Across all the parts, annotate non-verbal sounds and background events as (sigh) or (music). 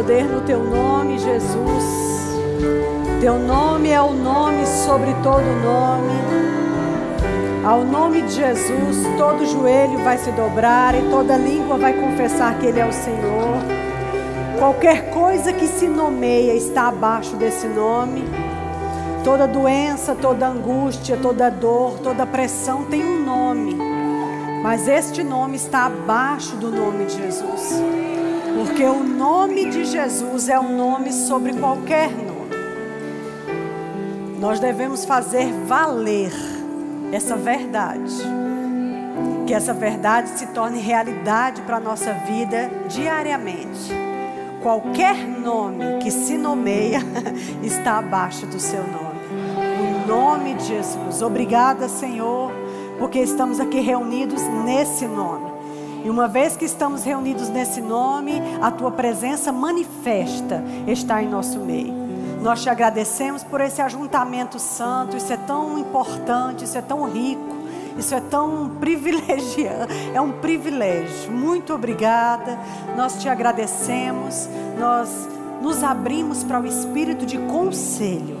poder no teu nome, Jesus. Teu nome é o nome sobre todo nome. Ao nome de Jesus, todo joelho vai se dobrar e toda língua vai confessar que Ele é o Senhor. Qualquer coisa que se nomeia está abaixo desse nome. Toda doença, toda angústia, toda dor, toda pressão tem um nome. Mas este nome está abaixo do nome de Jesus. Porque o nome de Jesus é um nome sobre qualquer nome. Nós devemos fazer valer essa verdade. Que essa verdade se torne realidade para a nossa vida diariamente. Qualquer nome que se nomeia (laughs) está abaixo do seu nome. Em nome de Jesus. Obrigada, Senhor, porque estamos aqui reunidos nesse nome. E uma vez que estamos reunidos nesse nome, a tua presença manifesta está em nosso meio. Nós te agradecemos por esse ajuntamento santo. Isso é tão importante, isso é tão rico, isso é tão (laughs) privilegiado. É um privilégio. Muito obrigada. Nós te agradecemos. Nós nos abrimos para o espírito de conselho,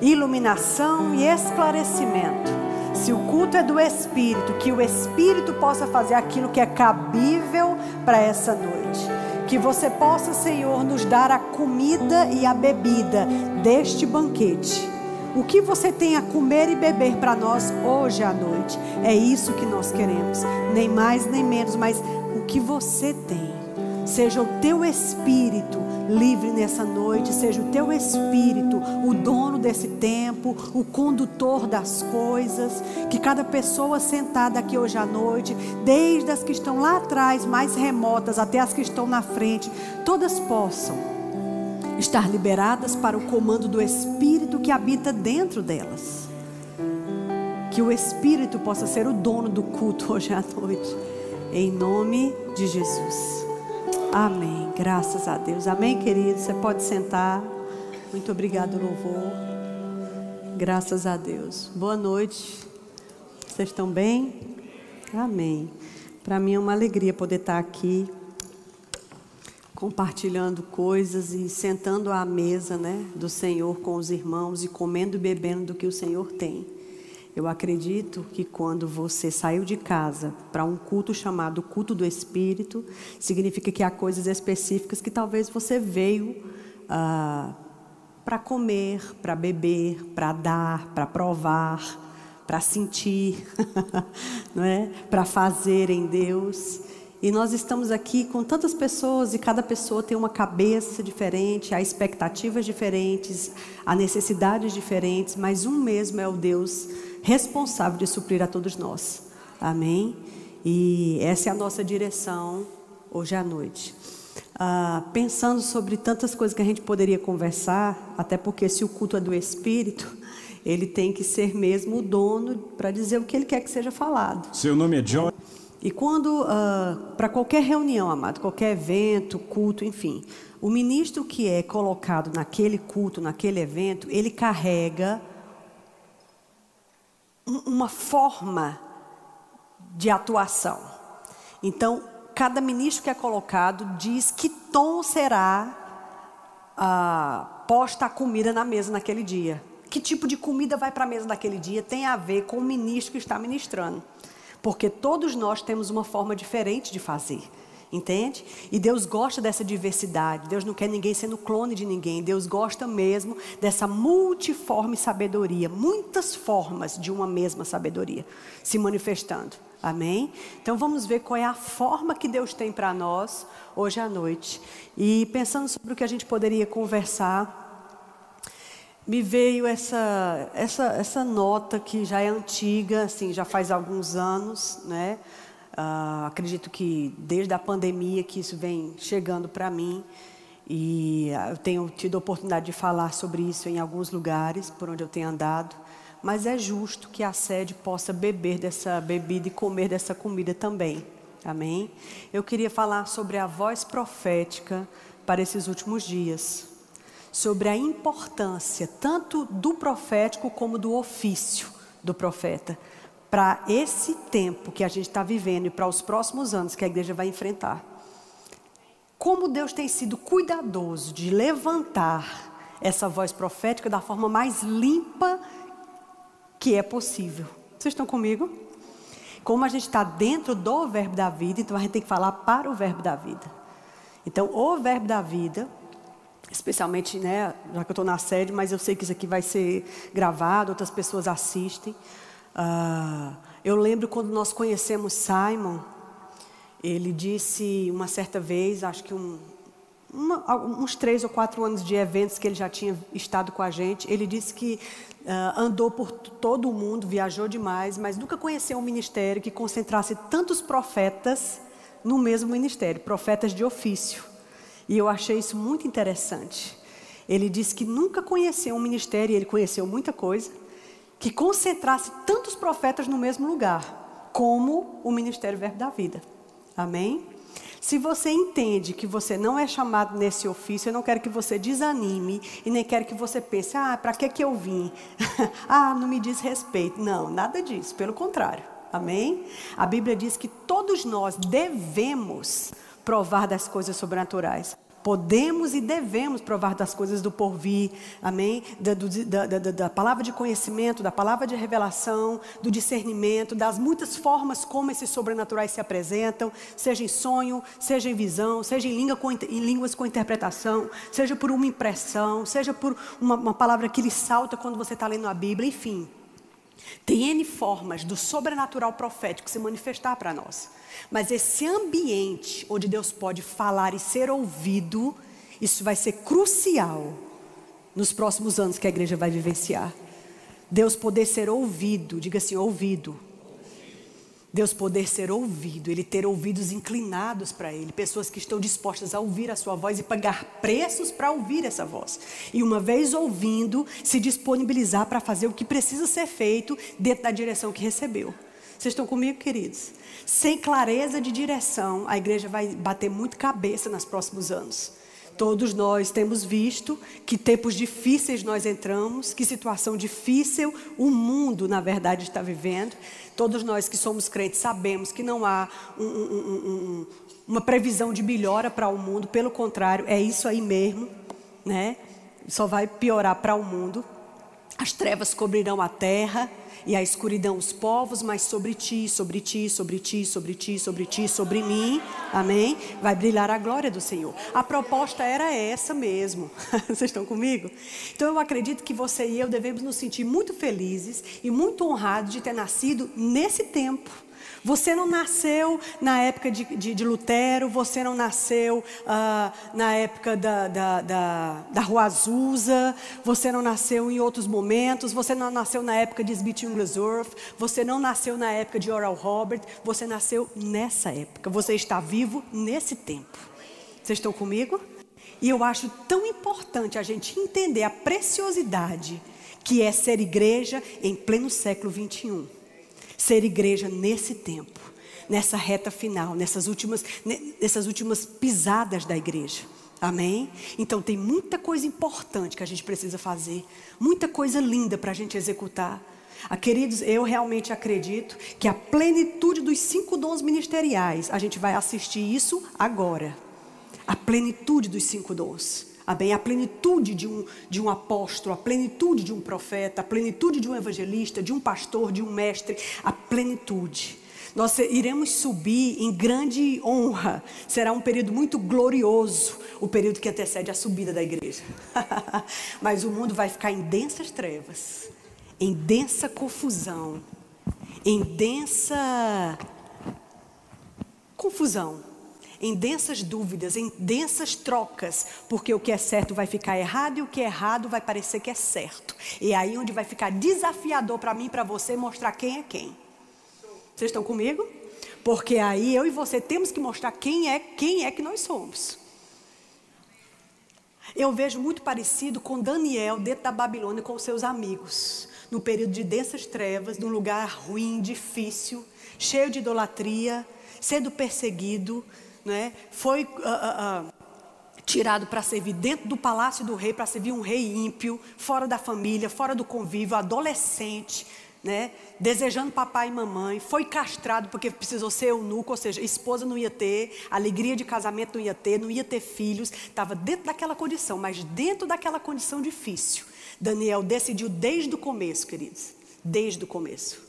iluminação e esclarecimento. Se o culto é do Espírito, que o Espírito possa fazer aquilo que é cabível para essa noite. Que você possa, Senhor, nos dar a comida e a bebida deste banquete. O que você tem a comer e beber para nós hoje à noite. É isso que nós queremos. Nem mais nem menos, mas o que você tem. Seja o teu espírito livre nessa noite, seja o teu espírito o dono desse tempo, o condutor das coisas, que cada pessoa sentada aqui hoje à noite, desde as que estão lá atrás, mais remotas, até as que estão na frente, todas possam estar liberadas para o comando do espírito que habita dentro delas. Que o espírito possa ser o dono do culto (laughs) hoje à noite, em nome de Jesus. Amém. Graças a Deus. Amém, querido. Você pode sentar. Muito obrigado, louvor. Graças a Deus. Boa noite. Vocês estão bem? Amém. Para mim é uma alegria poder estar aqui compartilhando coisas e sentando à mesa, né, do Senhor com os irmãos e comendo e bebendo do que o Senhor tem. Eu acredito que quando você saiu de casa para um culto chamado culto do Espírito, significa que há coisas específicas que talvez você veio ah, para comer, para beber, para dar, para provar, para sentir, (laughs) não é? Para fazer em Deus. E nós estamos aqui com tantas pessoas e cada pessoa tem uma cabeça diferente, há expectativas diferentes, há necessidades diferentes, mas um mesmo é o Deus responsável de suprir a todos nós. Amém? E essa é a nossa direção hoje à noite. Ah, pensando sobre tantas coisas que a gente poderia conversar, até porque se o culto é do Espírito, ele tem que ser mesmo o dono para dizer o que ele quer que seja falado. Seu nome é John? E quando, ah, para qualquer reunião, amado, qualquer evento, culto, enfim, o ministro que é colocado naquele culto, naquele evento, ele carrega uma forma de atuação. Então, cada ministro que é colocado diz que tom será ah, posta a comida na mesa naquele dia. Que tipo de comida vai para a mesa naquele dia tem a ver com o ministro que está ministrando. Porque todos nós temos uma forma diferente de fazer. Entende? E Deus gosta dessa diversidade. Deus não quer ninguém sendo clone de ninguém. Deus gosta mesmo dessa multiforme sabedoria. Muitas formas de uma mesma sabedoria se manifestando. Amém? Então vamos ver qual é a forma que Deus tem para nós hoje à noite. E pensando sobre o que a gente poderia conversar, me veio essa, essa, essa nota que já é antiga, assim, já faz alguns anos, né? Uh, acredito que desde a pandemia que isso vem chegando para mim e eu tenho tido a oportunidade de falar sobre isso em alguns lugares por onde eu tenho andado. Mas é justo que a sede possa beber dessa bebida e comer dessa comida também. Amém? Eu queria falar sobre a voz profética para esses últimos dias. Sobre a importância tanto do profético como do ofício do profeta para esse tempo que a gente está vivendo e para os próximos anos que a igreja vai enfrentar. como Deus tem sido cuidadoso de levantar essa voz profética da forma mais limpa que é possível. Vocês estão comigo? Como a gente está dentro do verbo da vida, então a gente tem que falar para o verbo da vida. Então, o verbo da vida, especialmente, né, já que eu estou na sede, mas eu sei que isso aqui vai ser gravado, outras pessoas assistem. Uh, eu lembro quando nós conhecemos Simon, ele disse uma certa vez, acho que um, uma, uns três ou quatro anos de eventos que ele já tinha estado com a gente, ele disse que uh, andou por todo o mundo, viajou demais, mas nunca conheceu um ministério que concentrasse tantos profetas no mesmo ministério, profetas de ofício. E eu achei isso muito interessante. Ele disse que nunca conheceu um ministério, e ele conheceu muita coisa, que concentrasse tantos profetas no mesmo lugar, como o Ministério Verbo da Vida. Amém? Se você entende que você não é chamado nesse ofício, eu não quero que você desanime e nem quero que você pense, ah, para que, que eu vim? (laughs) ah, não me diz respeito. Não, nada disso, pelo contrário. Amém? A Bíblia diz que todos nós devemos provar das coisas sobrenaturais. Podemos e devemos provar das coisas do porvir, amém? Da, do, da, da, da, palavra de conhecimento, da palavra de revelação, do discernimento, das muitas formas como esses sobrenaturais se apresentam, seja em sonho, seja em visão, seja em, língua com, em línguas com interpretação, seja por uma impressão, seja por uma, uma palavra que lhe salta quando você está lendo a Bíblia, enfim. Tem N formas do sobrenatural profético se manifestar para nós. Mas esse ambiente onde Deus pode falar e ser ouvido, isso vai ser crucial nos próximos anos que a igreja vai vivenciar. Deus poder ser ouvido, diga assim, ouvido Deus poder ser ouvido, Ele ter ouvidos inclinados para Ele, pessoas que estão dispostas a ouvir a Sua voz e pagar preços para ouvir essa voz. E uma vez ouvindo, se disponibilizar para fazer o que precisa ser feito dentro da direção que recebeu. Vocês estão comigo, queridos? Sem clareza de direção, a igreja vai bater muito cabeça nos próximos anos. Todos nós temos visto que tempos difíceis nós entramos, que situação difícil o mundo, na verdade, está vivendo. Todos nós que somos crentes sabemos que não há um, um, um, uma previsão de melhora para o mundo, pelo contrário, é isso aí mesmo, né? Só vai piorar para o mundo. As trevas cobrirão a terra e a escuridão os povos, mas sobre ti, sobre ti, sobre ti, sobre ti, sobre ti, sobre mim, amém? Vai brilhar a glória do Senhor. A proposta era essa mesmo. (laughs) Vocês estão comigo? Então eu acredito que você e eu devemos nos sentir muito felizes e muito honrados de ter nascido nesse tempo você não nasceu na época de, de, de Lutero, você não nasceu uh, na época da, da, da, da Rua Azusa, você não nasceu em outros momentos, você não nasceu na época de Smith Wigglesworth, você não nasceu na época de Oral Robert, você nasceu nessa época, você está vivo nesse tempo. Vocês estão comigo? E eu acho tão importante a gente entender a preciosidade que é ser igreja em pleno século 21 ser igreja nesse tempo, nessa reta final, nessas últimas, nessas últimas pisadas da igreja. Amém? Então tem muita coisa importante que a gente precisa fazer, muita coisa linda para a gente executar. Ah, queridos, eu realmente acredito que a plenitude dos cinco dons ministeriais, a gente vai assistir isso agora. A plenitude dos cinco dons. Amém? A plenitude de um, de um apóstolo, a plenitude de um profeta, a plenitude de um evangelista, de um pastor, de um mestre, a plenitude. Nós iremos subir em grande honra. Será um período muito glorioso, o período que antecede a subida da igreja. (laughs) Mas o mundo vai ficar em densas trevas, em densa confusão, em densa confusão em densas dúvidas, em densas trocas, porque o que é certo vai ficar errado e o que é errado vai parecer que é certo. E é aí onde vai ficar desafiador para mim e para você mostrar quem é quem. Vocês estão comigo? Porque aí eu e você temos que mostrar quem é quem é que nós somos. Eu vejo muito parecido com Daniel dentro da Babilônia com seus amigos, no período de densas trevas, num lugar ruim, difícil, cheio de idolatria, sendo perseguido, né, foi uh, uh, tirado para servir dentro do palácio do rei, para servir um rei ímpio, fora da família, fora do convívio, adolescente, né? Desejando papai e mamãe, foi castrado porque precisou ser eunuco, ou seja, esposa não ia ter, alegria de casamento não ia ter, não ia ter filhos, estava dentro daquela condição, mas dentro daquela condição difícil. Daniel decidiu desde o começo, queridos, desde o começo.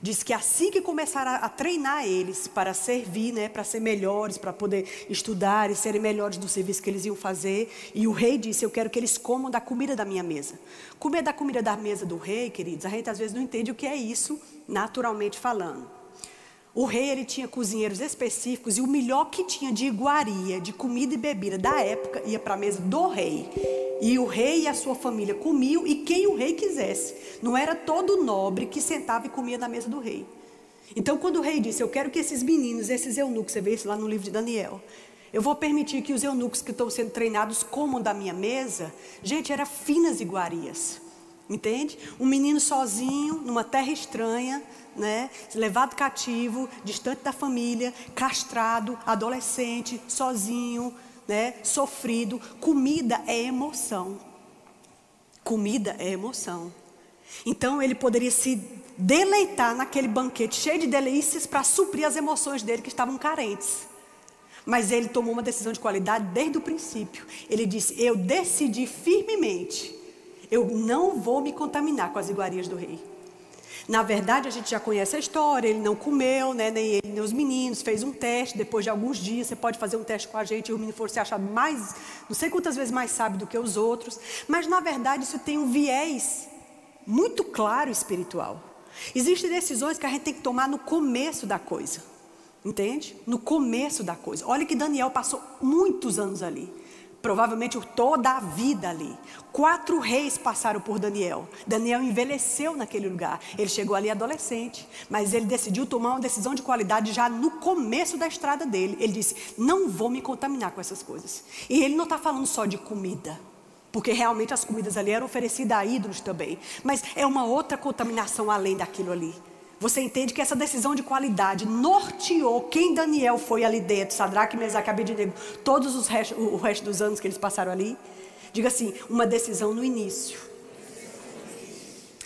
Diz que assim que começaram a treinar eles para servir, né, para ser melhores, para poder estudar e serem melhores do serviço que eles iam fazer, e o rei disse: Eu quero que eles comam da comida da minha mesa. Comer da comida da mesa do rei, queridos, a gente às vezes não entende o que é isso, naturalmente falando. O rei ele tinha cozinheiros específicos e o melhor que tinha de iguaria, de comida e bebida da época ia para a mesa do rei. E o rei e a sua família comiam e quem o rei quisesse. Não era todo nobre que sentava e comia na mesa do rei. Então, quando o rei disse: Eu quero que esses meninos, esses eunucos, você vê isso lá no livro de Daniel. Eu vou permitir que os eunucos que estão sendo treinados comam da minha mesa. Gente, era finas iguarias. Entende? Um menino sozinho, numa terra estranha, né? levado cativo, distante da família, castrado, adolescente, sozinho, né? sofrido. Comida é emoção. Comida é emoção. Então ele poderia se deleitar naquele banquete cheio de delícias para suprir as emoções dele que estavam carentes. Mas ele tomou uma decisão de qualidade desde o princípio. Ele disse: Eu decidi firmemente, eu não vou me contaminar com as iguarias do rei. Na verdade, a gente já conhece a história, ele não comeu, né, nem ele, nem os meninos, fez um teste, depois de alguns dias, você pode fazer um teste com a gente, e o menino for se achar mais, não sei quantas vezes mais sábio do que os outros, mas na verdade isso tem um viés muito claro espiritual. Existem decisões que a gente tem que tomar no começo da coisa, entende? No começo da coisa. Olha que Daniel passou muitos anos ali provavelmente toda a vida ali. Quatro reis passaram por Daniel. Daniel envelheceu naquele lugar. Ele chegou ali adolescente, mas ele decidiu tomar uma decisão de qualidade já no começo da estrada dele. Ele disse: Não vou me contaminar com essas coisas. E ele não está falando só de comida. Porque realmente as comidas ali eram oferecidas a ídolos também. Mas é uma outra contaminação além daquilo ali. Você entende que essa decisão de qualidade norteou quem Daniel foi ali dentro, Sadraque, Mesaque, Abednego, todos os restos, o resto dos anos que eles passaram ali? Diga assim, uma decisão no início.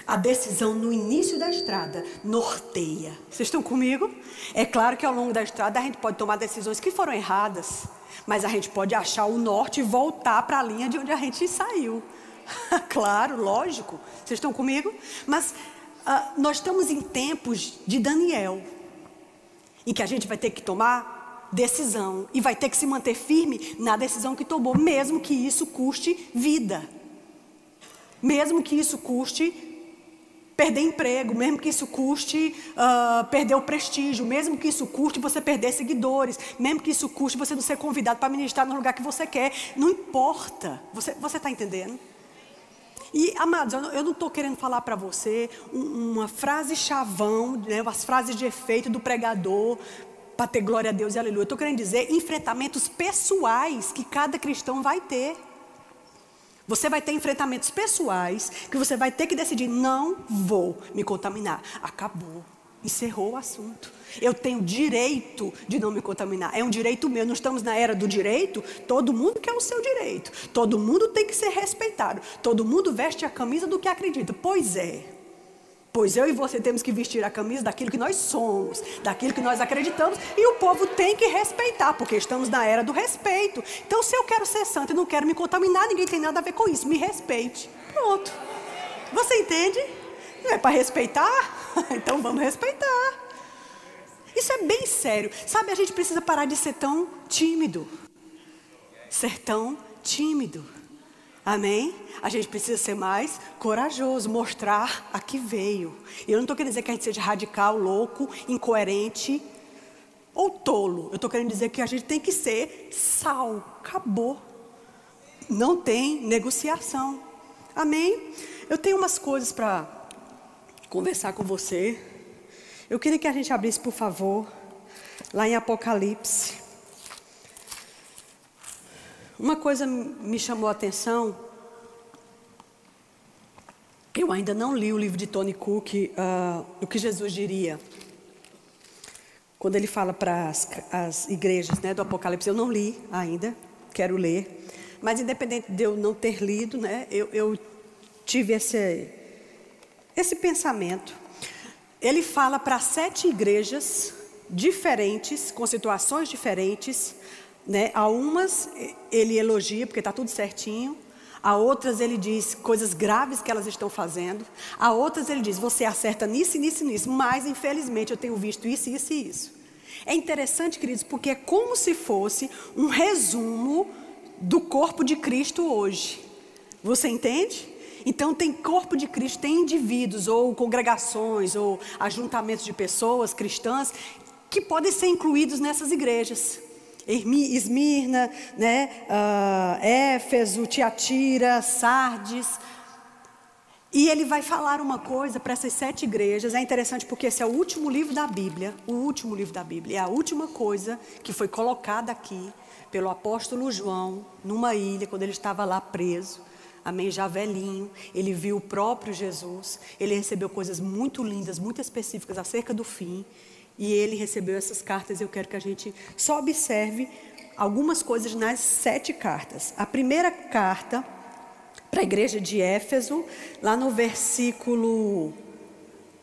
A decisão no início da estrada norteia. Vocês estão comigo? É claro que ao longo da estrada a gente pode tomar decisões que foram erradas, mas a gente pode achar o norte e voltar para a linha de onde a gente saiu. (laughs) claro, lógico. Vocês estão comigo? Mas ah, nós estamos em tempos de Daniel, em que a gente vai ter que tomar decisão e vai ter que se manter firme na decisão que tomou, mesmo que isso custe vida, mesmo que isso custe perder emprego, mesmo que isso custe uh, perder o prestígio, mesmo que isso custe você perder seguidores, mesmo que isso custe você não ser convidado para ministrar no lugar que você quer, não importa. Você está entendendo? E, amados, eu não estou querendo falar para você uma frase chavão, né, as frases de efeito do pregador, para ter glória a Deus e aleluia. Eu estou querendo dizer enfrentamentos pessoais que cada cristão vai ter. Você vai ter enfrentamentos pessoais que você vai ter que decidir: não vou me contaminar. Acabou. Encerrou o assunto. Eu tenho direito de não me contaminar. É um direito meu. Não estamos na era do direito. Todo mundo quer o seu direito. Todo mundo tem que ser respeitado. Todo mundo veste a camisa do que acredita. Pois é. Pois eu e você temos que vestir a camisa daquilo que nós somos, daquilo que nós acreditamos, e o povo tem que respeitar, porque estamos na era do respeito. Então, se eu quero ser santo e não quero me contaminar, ninguém tem nada a ver com isso. Me respeite. Pronto. Você entende? Não é para respeitar? (laughs) então vamos respeitar. Isso é bem sério. Sabe, a gente precisa parar de ser tão tímido. Ser tão tímido. Amém? A gente precisa ser mais corajoso, mostrar a que veio. E eu não estou querendo dizer que a gente seja radical, louco, incoerente ou tolo. Eu estou querendo dizer que a gente tem que ser sal. Acabou. Não tem negociação. Amém? Eu tenho umas coisas para conversar com você. Eu queria que a gente abrisse, por favor, lá em Apocalipse. Uma coisa me chamou a atenção. Eu ainda não li o livro de Tony Cook, uh, o que Jesus diria. Quando ele fala para as, as igrejas né, do Apocalipse, eu não li ainda, quero ler. Mas independente de eu não ter lido, né, eu, eu tive esse, esse pensamento. ele fala para sete igrejas diferentes, com situações diferentes. Né? A umas ele elogia porque está tudo certinho. A outras ele diz coisas graves que elas estão fazendo. A outras ele diz, você acerta nisso, nisso, nisso. Mas, infelizmente, eu tenho visto isso, isso e isso. É interessante, queridos, porque é como se fosse um resumo do corpo de Cristo hoje. Você entende? Então tem corpo de Cristo, tem indivíduos ou congregações ou ajuntamentos de pessoas cristãs que podem ser incluídos nessas igrejas. Esmirna, né, uh, Éfeso, Tiatira, Sardes. E ele vai falar uma coisa para essas sete igrejas. É interessante porque esse é o último livro da Bíblia. O último livro da Bíblia. É a última coisa que foi colocada aqui pelo apóstolo João numa ilha, quando ele estava lá preso. Amém? Já velhinho. Ele viu o próprio Jesus. Ele recebeu coisas muito lindas, muito específicas acerca do fim. E ele recebeu essas cartas. Eu quero que a gente só observe algumas coisas nas sete cartas. A primeira carta para a igreja de Éfeso, lá no versículo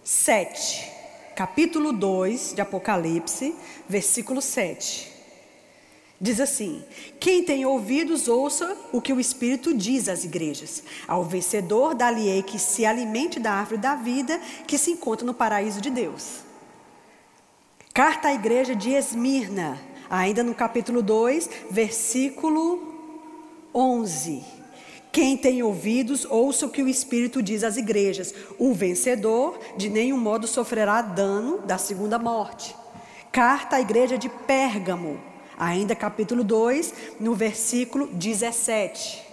7, capítulo 2 de Apocalipse, versículo 7. Diz assim: Quem tem ouvidos, ouça o que o Espírito diz às igrejas. Ao vencedor, dá-lhe que se alimente da árvore da vida que se encontra no paraíso de Deus. Carta à igreja de Esmirna, ainda no capítulo 2, versículo 11. Quem tem ouvidos, ouça o que o Espírito diz às igrejas. O vencedor, de nenhum modo sofrerá dano da segunda morte. Carta à igreja de Pérgamo, ainda capítulo 2, no versículo 17.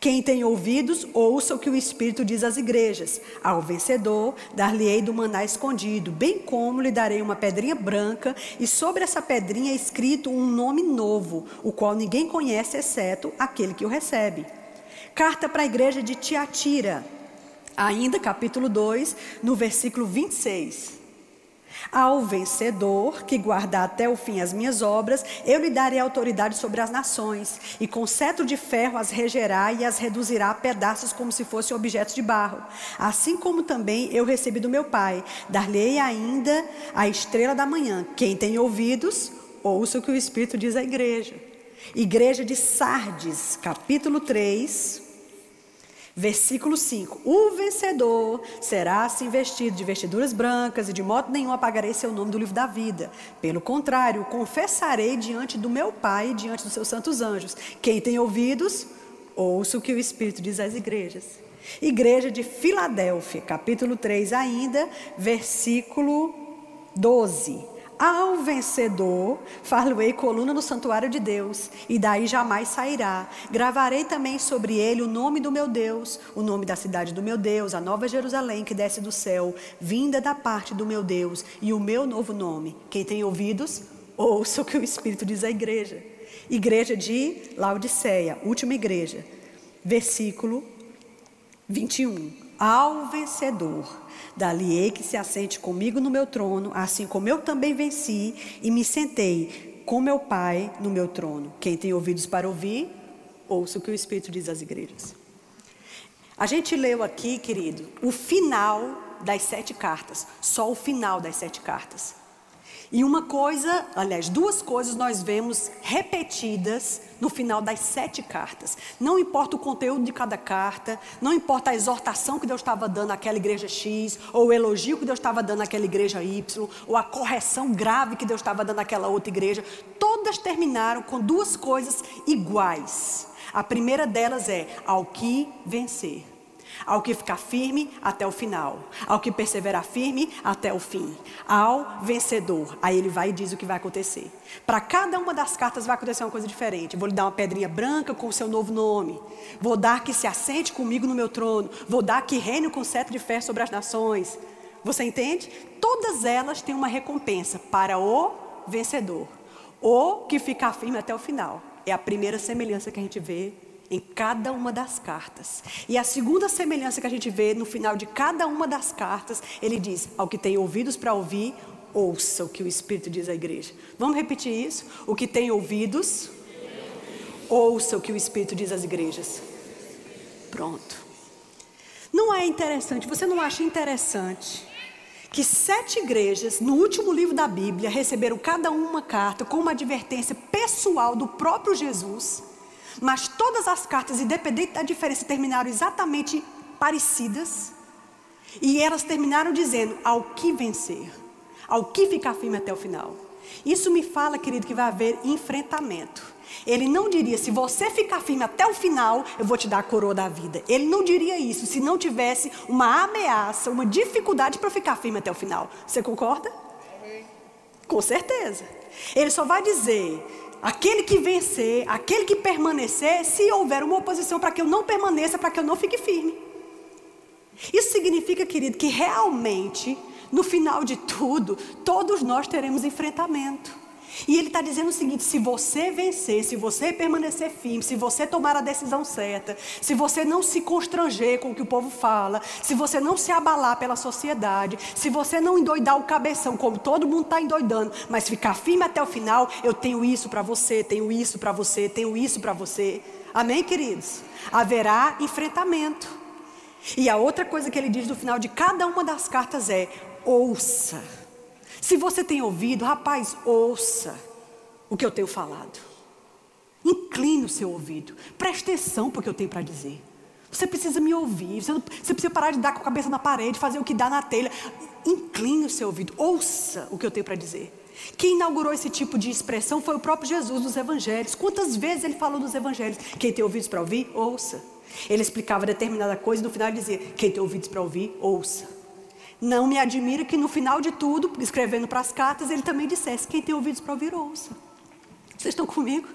Quem tem ouvidos, ouça o que o Espírito diz às igrejas. Ao vencedor, dar-lhe-ei do maná escondido, bem como lhe darei uma pedrinha branca, e sobre essa pedrinha é escrito um nome novo, o qual ninguém conhece exceto aquele que o recebe. Carta para a igreja de Tiatira, ainda capítulo 2, no versículo 26. Ao vencedor que guardar até o fim as minhas obras, eu lhe darei autoridade sobre as nações, e com cetro de ferro as regerá e as reduzirá a pedaços como se fossem objetos de barro. Assim como também eu recebi do meu Pai, dar-lhe ainda a estrela da manhã. Quem tem ouvidos, ouça o que o Espírito diz à igreja. Igreja de Sardes, capítulo 3, versículo 5. O vencedor será assim vestido de vestiduras brancas e de modo nenhum apagarei seu nome do livro da vida. Pelo contrário, confessarei diante do meu Pai e diante dos seus santos anjos. Quem tem ouvidos, ouça o que o Espírito diz às igrejas. Igreja de Filadélfia, capítulo 3 ainda, versículo 12. Ao vencedor, far-lhe-ei coluna no santuário de Deus, e daí jamais sairá. Gravarei também sobre ele o nome do meu Deus, o nome da cidade do meu Deus, a nova Jerusalém que desce do céu, vinda da parte do meu Deus, e o meu novo nome. Quem tem ouvidos, ouça o que o Espírito diz à igreja. Igreja de Laodiceia, última igreja, versículo 21. Ao vencedor Dali-ei que se assente comigo no meu trono, assim como eu também venci e me sentei com meu Pai no meu trono. Quem tem ouvidos para ouvir, ouça o que o Espírito diz às igrejas. A gente leu aqui, querido, o final das sete cartas, só o final das sete cartas. E uma coisa, aliás, duas coisas nós vemos repetidas no final das sete cartas. Não importa o conteúdo de cada carta, não importa a exortação que Deus estava dando àquela igreja X, ou o elogio que Deus estava dando àquela igreja Y, ou a correção grave que Deus estava dando àquela outra igreja, todas terminaram com duas coisas iguais. A primeira delas é ao que vencer ao que ficar firme até o final, ao que perseverar firme até o fim, ao vencedor. Aí ele vai e diz o que vai acontecer. Para cada uma das cartas vai acontecer uma coisa diferente. Vou lhe dar uma pedrinha branca com o seu novo nome. Vou dar que se assente comigo no meu trono. Vou dar que reine com cetro de fé sobre as nações. Você entende? Todas elas têm uma recompensa para o vencedor. O que ficar firme até o final. É a primeira semelhança que a gente vê em cada uma das cartas. E a segunda semelhança que a gente vê no final de cada uma das cartas, ele diz: ao que tem ouvidos para ouvir, ouça o que o Espírito diz à igreja. Vamos repetir isso? O que tem ouvidos, ouça o que o Espírito diz às igrejas. Pronto. Não é interessante, você não acha interessante que sete igrejas, no último livro da Bíblia, receberam cada uma carta com uma advertência pessoal do próprio Jesus, mas todas as cartas, independente da diferença, terminaram exatamente parecidas, e elas terminaram dizendo: ao que vencer, ao que ficar firme até o final. Isso me fala, querido, que vai haver enfrentamento. Ele não diria, se você ficar firme até o final, eu vou te dar a coroa da vida. Ele não diria isso se não tivesse uma ameaça, uma dificuldade para ficar firme até o final. Você concorda? Com certeza. Ele só vai dizer, aquele que vencer, aquele que permanecer, se houver uma oposição para que eu não permaneça, para que eu não fique firme. Isso significa, querido, que realmente, no final de tudo, todos nós teremos enfrentamento. E ele está dizendo o seguinte: se você vencer, se você permanecer firme, se você tomar a decisão certa, se você não se constranger com o que o povo fala, se você não se abalar pela sociedade, se você não endoidar o cabeção como todo mundo está endoidando, mas ficar firme até o final, eu tenho isso para você, tenho isso para você, tenho isso para você. Amém, queridos? Haverá enfrentamento. E a outra coisa que ele diz no final de cada uma das cartas é: ouça. Se você tem ouvido, rapaz, ouça o que eu tenho falado. Incline o seu ouvido. Preste atenção para o que eu tenho para dizer. Você precisa me ouvir. Você, você, precisa parar de dar com a cabeça na parede, fazer o que dá na telha. Incline o seu ouvido. Ouça o que eu tenho para dizer. Quem inaugurou esse tipo de expressão foi o próprio Jesus nos evangelhos. Quantas vezes ele falou nos evangelhos? Quem tem ouvidos para ouvir, ouça. Ele explicava determinada coisa e no final dizia: Quem tem ouvidos para ouvir, ouça. Não me admira que no final de tudo, escrevendo para as cartas, ele também dissesse: quem tem ouvidos para ouvir, ouça. Vocês estão comigo?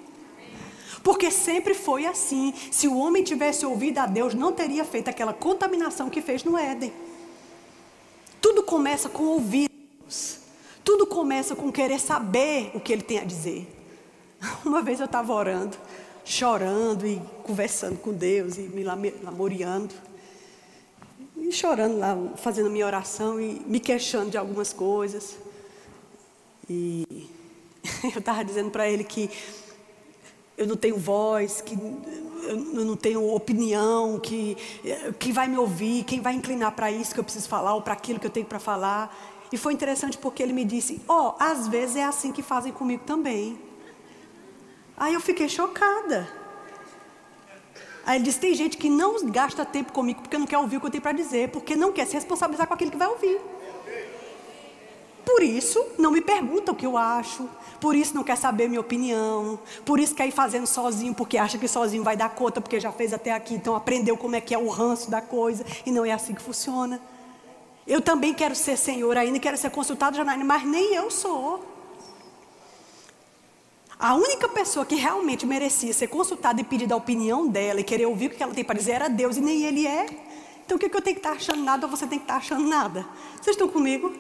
Porque sempre foi assim. Se o homem tivesse ouvido a Deus, não teria feito aquela contaminação que fez no Éden. Tudo começa com ouvidos. Tudo começa com querer saber o que ele tem a dizer. (laughs) Uma vez eu estava orando, chorando e conversando com Deus e me lamoreando e chorando lá, fazendo minha oração e me queixando de algumas coisas. E (laughs) eu estava dizendo para ele que eu não tenho voz, que eu não tenho opinião, que quem vai me ouvir, quem vai inclinar para isso que eu preciso falar ou para aquilo que eu tenho para falar. E foi interessante porque ele me disse: Ó, oh, às vezes é assim que fazem comigo também. Aí eu fiquei chocada. Aí ele disse: tem gente que não gasta tempo comigo porque não quer ouvir o que eu tenho para dizer, porque não quer se responsabilizar com aquilo que vai ouvir. Por isso, não me pergunta o que eu acho. Por isso, não quer saber minha opinião. Por isso, quer ir fazendo sozinho, porque acha que sozinho vai dar conta, porque já fez até aqui. Então, aprendeu como é que é o ranço da coisa. E não é assim que funciona. Eu também quero ser senhor ainda, quero ser consultado, Janaína, mas nem eu sou. A única pessoa que realmente merecia ser consultada e pedir a opinião dela e querer ouvir o que ela tem para dizer era Deus e nem Ele é. Então o que, eu tenho que estar achando nada ou você tem que estar achando nada? Vocês estão comigo?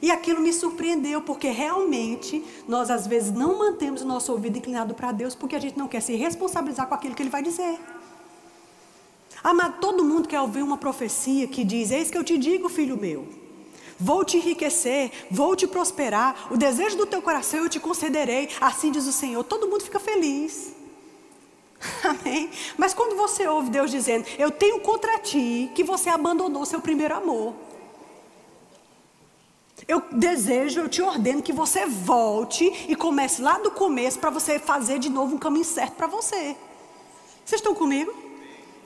E aquilo me surpreendeu, porque realmente nós às vezes não mantemos o nosso ouvido inclinado para Deus porque a gente não quer se responsabilizar com aquilo que Ele vai dizer. Mas todo mundo quer ouvir uma profecia que diz: Eis que eu te digo, filho meu vou te enriquecer, vou te prosperar, o desejo do teu coração eu te concederei, assim diz o Senhor. Todo mundo fica feliz. (laughs) Amém? Mas quando você ouve Deus dizendo, eu tenho contra ti que você abandonou seu primeiro amor. Eu desejo, eu te ordeno que você volte e comece lá do começo para você fazer de novo um caminho certo para você. Vocês estão comigo?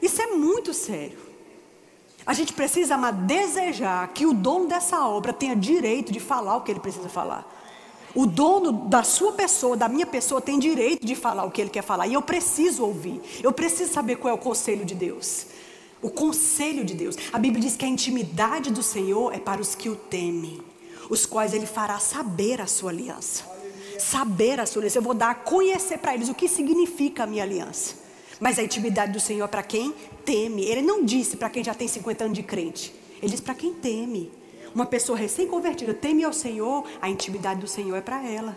Isso é muito sério. A gente precisa, amar, desejar que o dono dessa obra tenha direito de falar o que ele precisa falar. O dono da sua pessoa, da minha pessoa, tem direito de falar o que ele quer falar. E eu preciso ouvir. Eu preciso saber qual é o conselho de Deus. O conselho de Deus. A Bíblia diz que a intimidade do Senhor é para os que o temem, os quais ele fará saber a sua aliança. Saber a sua aliança. Eu vou dar a conhecer para eles o que significa a minha aliança. Mas a intimidade do Senhor é para quem teme. Ele não disse para quem já tem 50 anos de crente. Ele disse para quem teme. Uma pessoa recém-convertida teme ao Senhor, a intimidade do Senhor é para ela.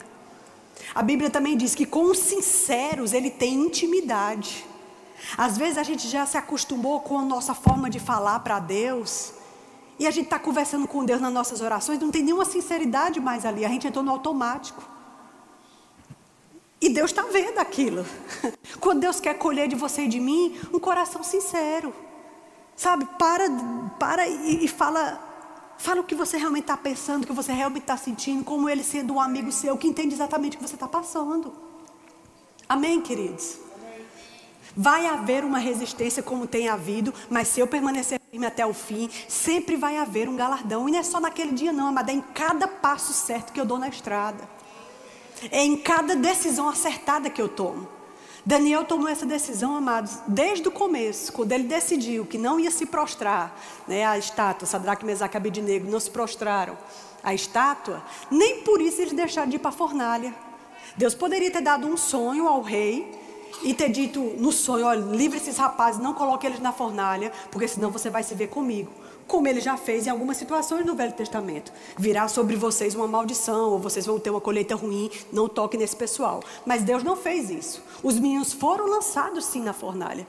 A Bíblia também diz que com os sinceros ele tem intimidade. Às vezes a gente já se acostumou com a nossa forma de falar para Deus. E a gente está conversando com Deus nas nossas orações, não tem nenhuma sinceridade mais ali. A gente entrou no automático. E Deus está vendo aquilo. (laughs) Quando Deus quer colher de você e de mim um coração sincero. Sabe, para, para e, e fala, Fala o que você realmente está pensando, o que você realmente está sentindo, como ele sendo um amigo seu, que entende exatamente o que você está passando. Amém, queridos? Vai haver uma resistência como tem havido, mas se eu permanecer firme até o fim, sempre vai haver um galardão. E não é só naquele dia, não, mas é em cada passo certo que eu dou na estrada. É em cada decisão acertada que eu tomo. Daniel tomou essa decisão, amados, desde o começo, quando ele decidiu que não ia se prostrar, né, a estátua, Sadraque, Mesaque e Abednego não se prostraram, a estátua, nem por isso eles deixaram de ir para a fornalha. Deus poderia ter dado um sonho ao rei e ter dito no sonho, olha, livre esses rapazes, não coloque eles na fornalha, porque senão você vai se ver comigo como ele já fez em algumas situações no Velho Testamento. Virá sobre vocês uma maldição, ou vocês vão ter uma colheita ruim, não toque nesse pessoal. Mas Deus não fez isso. Os meninos foram lançados sim na fornalha.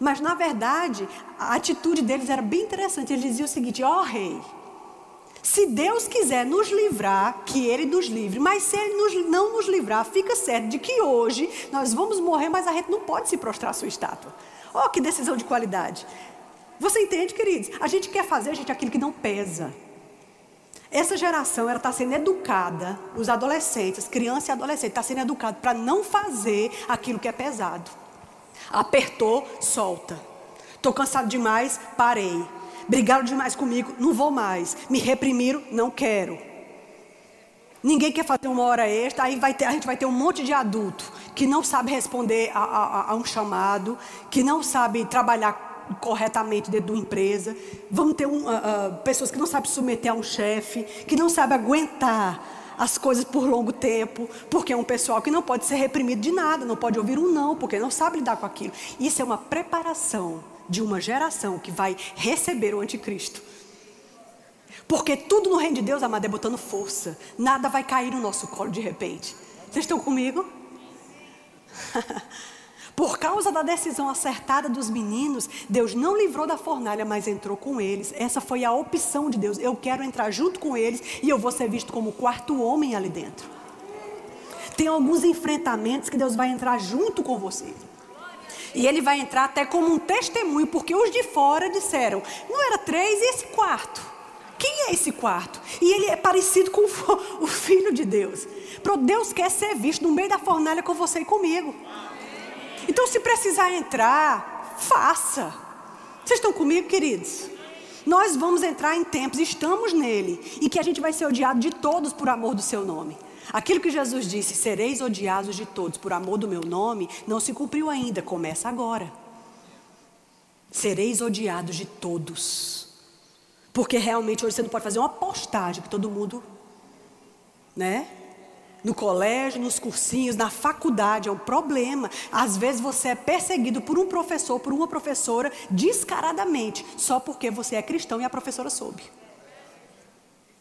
Mas na verdade, a atitude deles era bem interessante. Eles diziam o seguinte: ó oh, rei, se Deus quiser nos livrar, que Ele nos livre. Mas se Ele nos, não nos livrar, fica certo de que hoje nós vamos morrer, mas a gente não pode se prostrar à sua estátua. Oh, que decisão de qualidade. Você entende, queridos? A gente quer fazer, gente, aquilo que não pesa. Essa geração ela está sendo educada, os adolescentes, criança e adolescente, está sendo educado para não fazer aquilo que é pesado. Apertou, solta. Estou cansado demais, parei. Brigaram demais comigo, não vou mais. Me reprimiram, não quero. Ninguém quer fazer uma hora extra, aí ter, a gente vai ter um monte de adulto que não sabe responder a, a, a um chamado, que não sabe trabalhar corretamente dentro de uma empresa. Vamos ter um, uh, uh, pessoas que não sabem submeter a um chefe, que não sabem aguentar as coisas por longo tempo, porque é um pessoal que não pode ser reprimido de nada, não pode ouvir um não, porque não sabe lidar com aquilo. Isso é uma preparação de uma geração que vai receber o anticristo. Porque tudo no reino de Deus, amado, é botando força. Nada vai cair no nosso colo de repente. Vocês estão comigo? (laughs) Por causa da decisão acertada dos meninos, Deus não livrou da fornalha, mas entrou com eles. Essa foi a opção de Deus. Eu quero entrar junto com eles e eu vou ser visto como o quarto homem ali dentro. Tem alguns enfrentamentos que Deus vai entrar junto com você. E ele vai entrar até como um testemunho, porque os de fora disseram: não era três e esse quarto? Quem é esse quarto? E ele é parecido com o (laughs) filho de Deus. Deus quer ser visto no meio da fornalha com você e comigo. Então, se precisar entrar, faça. Vocês estão comigo, queridos? Nós vamos entrar em tempos, estamos nele, e que a gente vai ser odiado de todos por amor do seu nome. Aquilo que Jesus disse, sereis odiados de todos por amor do meu nome, não se cumpriu ainda, começa agora. Sereis odiados de todos. Porque realmente hoje você não pode fazer uma postagem que todo mundo, né? No colégio, nos cursinhos, na faculdade, é um problema. Às vezes você é perseguido por um professor, por uma professora, descaradamente, só porque você é cristão e a professora soube.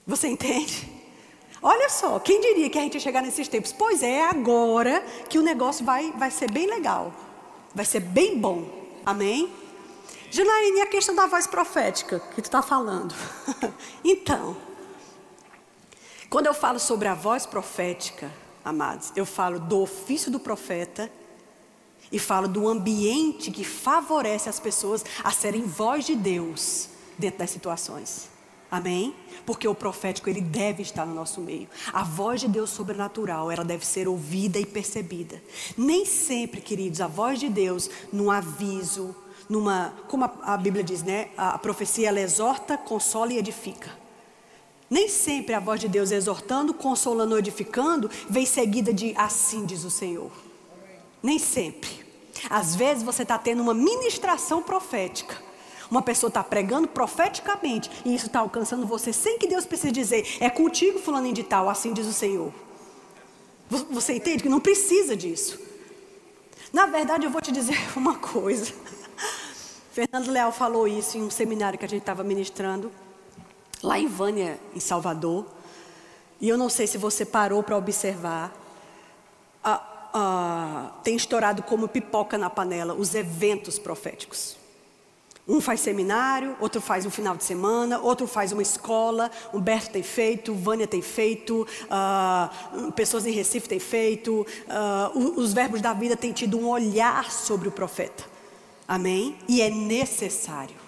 Você entende? Olha só, quem diria que a gente ia chegar nesses tempos? Pois é, agora que o negócio vai, vai ser bem legal, vai ser bem bom. Amém? Janaíne, e a questão da voz profética que tu está falando? (laughs) então, quando eu falo sobre a voz profética, amados, eu falo do ofício do profeta e falo do ambiente que favorece as pessoas a serem voz de Deus dentro das situações. Amém? Porque o profético ele deve estar no nosso meio. A voz de Deus sobrenatural, ela deve ser ouvida e percebida. Nem sempre, queridos, a voz de Deus num aviso, numa, como a, a Bíblia diz, né? A, a profecia ela exorta, consola e edifica. Nem sempre a voz de Deus exortando, consolando, edificando, vem seguida de assim diz o Senhor. Nem sempre. Às vezes você está tendo uma ministração profética. Uma pessoa está pregando profeticamente e isso está alcançando você sem que Deus precise dizer, é contigo, fulano de tal, assim diz o Senhor. Você entende que não precisa disso. Na verdade, eu vou te dizer (laughs) uma coisa. Fernando Leal falou isso em um seminário que a gente estava ministrando lá em Vânia, em Salvador. E eu não sei se você parou para observar. Tem estourado como pipoca na panela os eventos proféticos. Um faz seminário, outro faz um final de semana, outro faz uma escola. Humberto tem feito, Vânia tem feito, uh, pessoas em Recife têm feito. Uh, os verbos da vida têm tido um olhar sobre o profeta. Amém? E é necessário.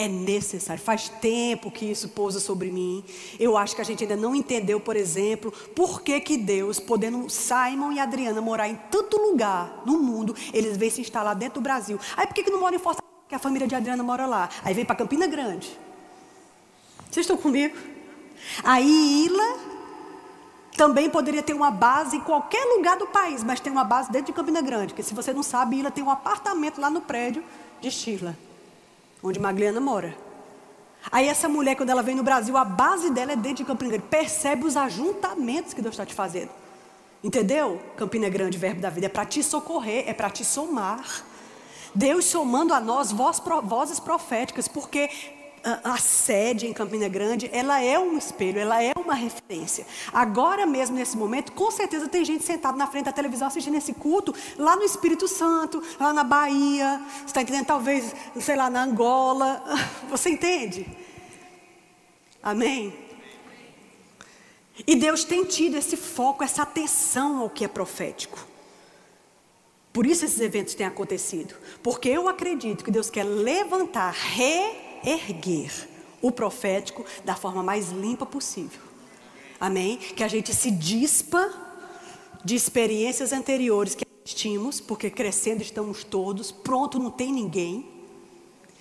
É necessário. Faz tempo que isso pousa sobre mim. Eu acho que a gente ainda não entendeu, por exemplo, por que, que Deus, podendo Simon e Adriana morar em tanto lugar no mundo, eles vêm se instalar dentro do Brasil. Aí por que, que não mora em Fortaleza? Que a família de Adriana mora lá. Aí vem para Campina Grande. Vocês estão comigo? Aí Ila também poderia ter uma base em qualquer lugar do país, mas tem uma base dentro de Campina Grande. Porque se você não sabe, Ila tem um apartamento lá no prédio de Sheila onde Magliana mora. Aí essa mulher, quando ela vem no Brasil, a base dela é dentro de Campina Grande. Percebe os ajuntamentos que Deus está te fazendo. Entendeu? Campina Grande, verbo da vida, é para te socorrer, é para te somar. Deus somando a nós voz, vozes proféticas, porque a, sede em Campina Grande, ela é um espelho, ela é uma referência. Agora mesmo, nesse momento, com certeza tem gente sentada na frente da televisão assistindo esse culto, lá no Espírito Santo, lá na Bahia, você está entendendo? Talvez, sei lá, na Angola. (laughs) Você entende? Amém? E Deus tem tido esse foco, essa atenção ao que é profético. Por isso esses eventos têm acontecido. Porque eu acredito que Deus quer levantar, re erguer o profético da forma mais limpa possível. Amém? Que a gente se dispa de experiências anteriores que assistimos, porque crescendo estamos todos, pronto não tem ninguém.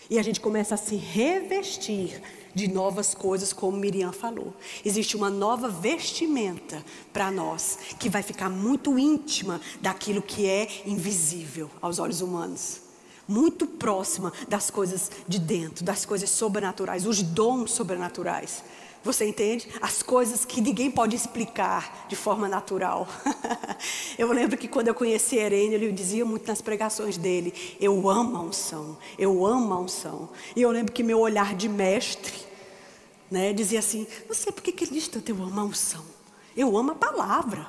E a gente começa a se revestir de novas coisas, como Miriam falou. Existe uma nova vestimenta para nós, que vai ficar muito íntima daquilo que é invisível aos olhos humanos muito próxima das coisas de dentro, das coisas sobrenaturais, os dons sobrenaturais. Você entende? As coisas que ninguém pode explicar de forma natural. (laughs) eu lembro que quando eu conheci Irene, ele dizia muito nas pregações dele: Eu amo a unção, eu amo a unção. E eu lembro que meu olhar de mestre né, dizia assim: Não sei por que, ele diz tanto, eu amo a unção. Eu amo a palavra.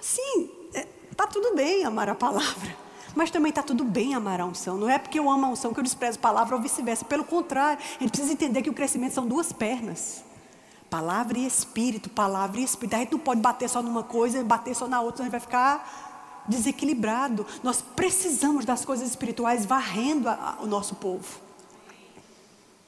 Sim, é, tá tudo bem amar a palavra. Mas também está tudo bem amar a unção. Não é porque eu amo a unção que eu desprezo a palavra ou vice-versa. Pelo contrário, a gente precisa entender que o crescimento são duas pernas. Palavra e espírito, palavra e espírito. A gente não pode bater só numa coisa e bater só na outra, senão a gente vai ficar desequilibrado. Nós precisamos das coisas espirituais varrendo a, a, o nosso povo.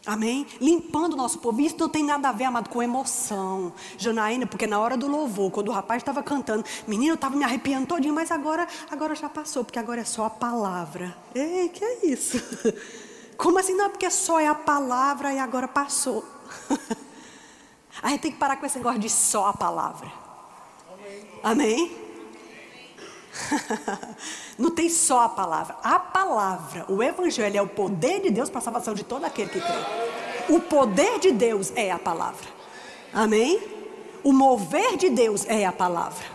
Amém? Limpando o nosso povo. Isso não tem nada a ver, amado, com emoção. Janaína, porque na hora do louvor, quando o rapaz estava cantando, menino, eu estava me arrepiando todinho, mas agora, agora já passou, porque agora é só a palavra. Ei, que é isso? (laughs) Como assim? Não, porque só é a palavra e agora passou. (laughs) a gente tem que parar com esse negócio de só a palavra. Amém? (laughs) Não tem só a palavra. A palavra, o evangelho é o poder de Deus para a salvação de todo aquele que crê. O poder de Deus é a palavra. Amém? O mover de Deus é a palavra.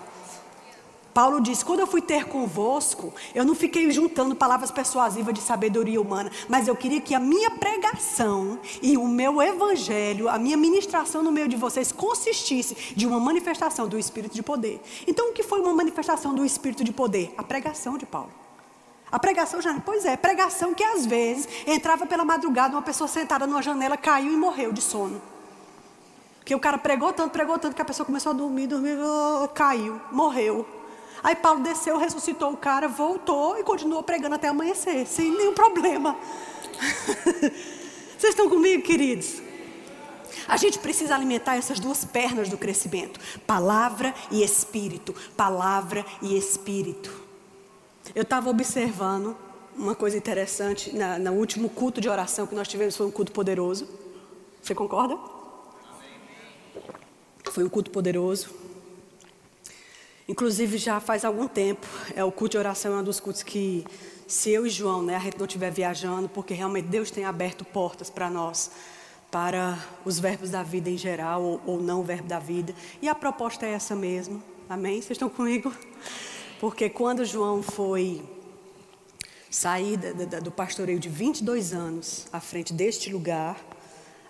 Paulo diz: quando eu fui ter convosco, eu não fiquei juntando palavras persuasivas de sabedoria humana, mas eu queria que a minha pregação e o meu evangelho, a minha ministração no meio de vocês consistisse de uma manifestação do Espírito de poder. Então, o que foi uma manifestação do Espírito de poder? A pregação de Paulo. A pregação já, pois é, pregação que às vezes entrava pela madrugada, uma pessoa sentada numa janela caiu e morreu de sono. Que o cara pregou tanto, pregou tanto que a pessoa começou a dormir, dormir, caiu, morreu. Aí Paulo desceu, ressuscitou o cara, voltou e continuou pregando até amanhecer, sem nenhum problema. Vocês estão comigo, queridos? A gente precisa alimentar essas duas pernas do crescimento: palavra e espírito. Palavra e espírito. Eu estava observando uma coisa interessante na, no último culto de oração que nós tivemos, foi um culto poderoso. Você concorda? Foi um culto poderoso. Inclusive, já faz algum tempo, é o culto de oração é um dos cultos que, se eu e João, né, a gente não estiver viajando, porque realmente Deus tem aberto portas para nós, para os verbos da vida em geral, ou, ou não o verbo da vida. E a proposta é essa mesmo, amém? Vocês estão comigo? Porque quando João foi sair do pastoreio de 22 anos à frente deste lugar,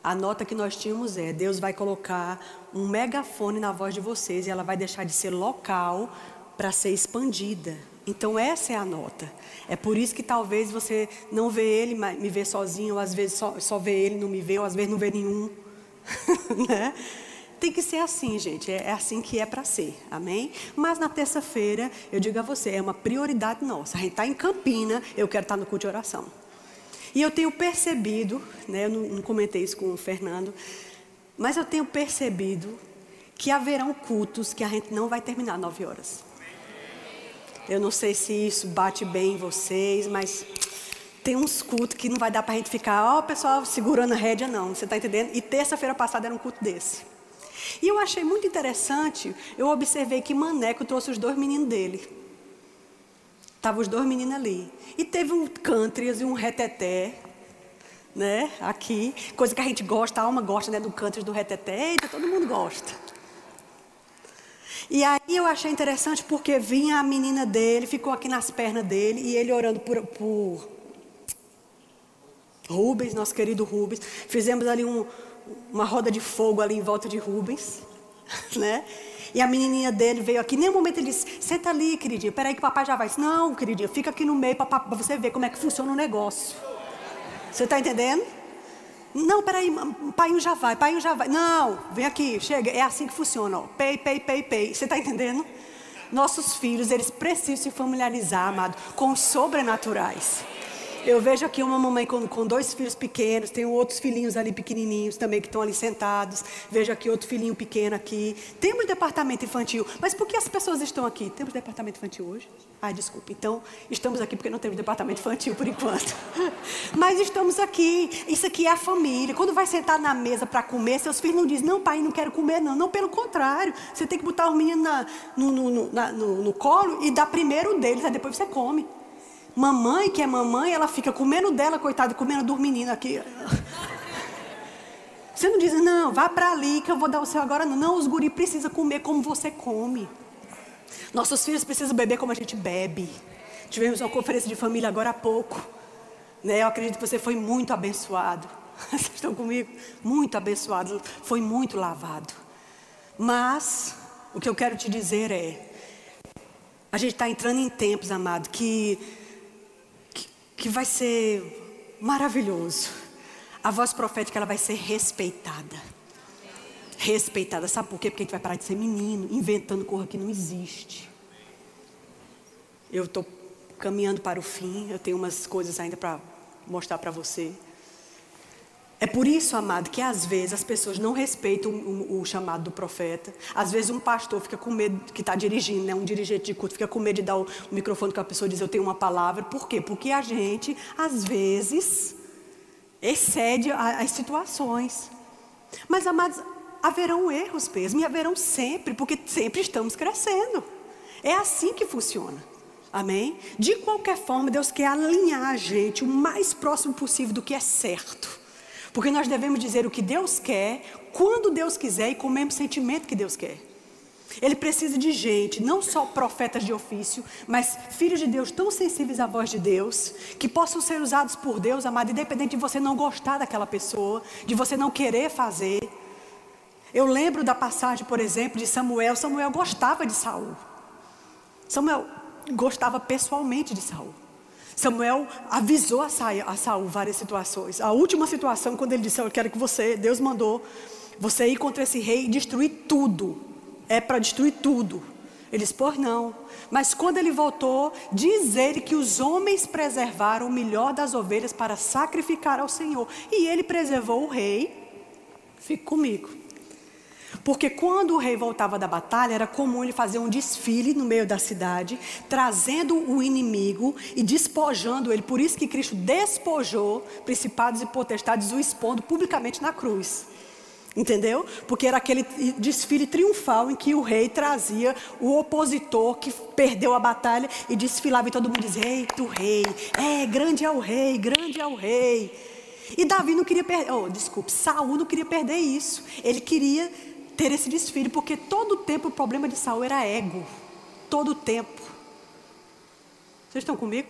a nota que nós tínhamos é: Deus vai colocar um megafone na voz de vocês e ela vai deixar de ser local para ser expandida. Então essa é a nota. É por isso que talvez você não vê ele, me vê sozinho, ou às vezes só, só vê ele, não me vê, ou às vezes não vê nenhum. (laughs) né? Tem que ser assim, gente. É, é assim que é para ser. Amém? Mas na terça-feira, eu digo a você, é uma prioridade nossa. A gente está em Campina, eu quero estar tá no culto de oração. E eu tenho percebido, né, eu não, não comentei isso com o Fernando, mas eu tenho percebido que haverão cultos que a gente não vai terminar nove horas. Eu não sei se isso bate bem em vocês, mas tem uns cultos que não vai dar para a gente ficar, ó, oh, pessoal, segurando a rédea, não. Você está entendendo? E terça-feira passada era um culto desse. E eu achei muito interessante, eu observei que Maneco trouxe os dois meninos dele. Estavam os dois meninos ali. E teve um country e um reteté, né, aqui. Coisa que a gente gosta, a alma gosta, né, do country do reteté. Todo mundo gosta. E aí eu achei interessante porque vinha a menina dele, ficou aqui nas pernas dele, e ele orando por, por Rubens, nosso querido Rubens. Fizemos ali um, uma roda de fogo ali em volta de Rubens, (laughs) né? E a menininha dele veio aqui, nem um momento ele disse, senta ali, queridinha, peraí que papai já vai. Não, queridinha, fica aqui no meio para você ver como é que funciona o negócio. Você está entendendo? Não, peraí, pai já vai, pai já vai. Não, vem aqui, chega, é assim que funciona. Pei, pei, pei, pei. Você está entendendo? Nossos filhos, eles precisam se familiarizar, amado, com os sobrenaturais. Eu vejo aqui uma mamãe com, com dois filhos pequenos, tem outros filhinhos ali pequenininhos também que estão ali sentados. Vejo aqui outro filhinho pequeno aqui. Temos departamento infantil, mas por que as pessoas estão aqui? Temos departamento infantil hoje? Ah, desculpa. Então, estamos aqui porque não temos departamento infantil por enquanto. (laughs) mas estamos aqui. Isso aqui é a família. Quando vai sentar na mesa para comer, seus filhos não dizem, não, pai, não quero comer, não. Não, pelo contrário. Você tem que botar os meninos na, no, no, na, no, no colo e dar primeiro deles, aí depois você come. Mamãe, que é mamãe, ela fica comendo dela, coitada, comendo dos meninos aqui. Você não diz, não, vá para ali que eu vou dar o seu agora. Não, não os guri precisam comer como você come. Nossos filhos precisam beber como a gente bebe. Tivemos uma conferência de família agora há pouco. Né? Eu acredito que você foi muito abençoado. (laughs) Vocês estão comigo? Muito abençoado. Foi muito lavado. Mas, o que eu quero te dizer é: a gente está entrando em tempos, amado, que que vai ser maravilhoso. A voz profética ela vai ser respeitada. Respeitada. Sabe por quê? Porque a gente vai parar de ser menino, inventando coisa que não existe. Eu estou caminhando para o fim, eu tenho umas coisas ainda para mostrar para você. É por isso, amado, que às vezes as pessoas não respeitam o, o, o chamado do profeta. Às vezes um pastor fica com medo, que está dirigindo, né, um dirigente de culto, fica com medo de dar o, o microfone que a pessoa diz, eu tenho uma palavra. Por quê? Porque a gente, às vezes, excede a, as situações. Mas, amados, haverão erros mesmo, e haverão sempre, porque sempre estamos crescendo. É assim que funciona. Amém? De qualquer forma, Deus quer alinhar a gente o mais próximo possível do que é certo. Porque nós devemos dizer o que Deus quer, quando Deus quiser e com o mesmo sentimento que Deus quer. Ele precisa de gente, não só profetas de ofício, mas filhos de Deus tão sensíveis à voz de Deus, que possam ser usados por Deus, amado, independente de você não gostar daquela pessoa, de você não querer fazer. Eu lembro da passagem, por exemplo, de Samuel. Samuel gostava de Saul. Samuel gostava pessoalmente de Saul. Samuel avisou a, Saul várias situações. A última situação, quando ele disse: Eu quero que você, Deus mandou você ir contra esse rei e destruir tudo. É para destruir tudo. Ele disse: Por não. Mas quando ele voltou, diz ele que os homens preservaram o melhor das ovelhas para sacrificar ao Senhor. E ele preservou o rei. Fique comigo. Porque quando o rei voltava da batalha, era comum ele fazer um desfile no meio da cidade, trazendo o inimigo e despojando ele. Por isso que Cristo despojou principados e potestades, o expondo publicamente na cruz. Entendeu? Porque era aquele desfile triunfal em que o rei trazia o opositor que perdeu a batalha e desfilava e todo mundo dizia: Eita, o rei, é, grande é o rei, grande é o rei. E Davi não queria perder, oh, desculpe, Saul não queria perder isso. Ele queria ter esse desfile, porque todo o tempo o problema de Saul era ego. Todo o tempo. Vocês estão comigo?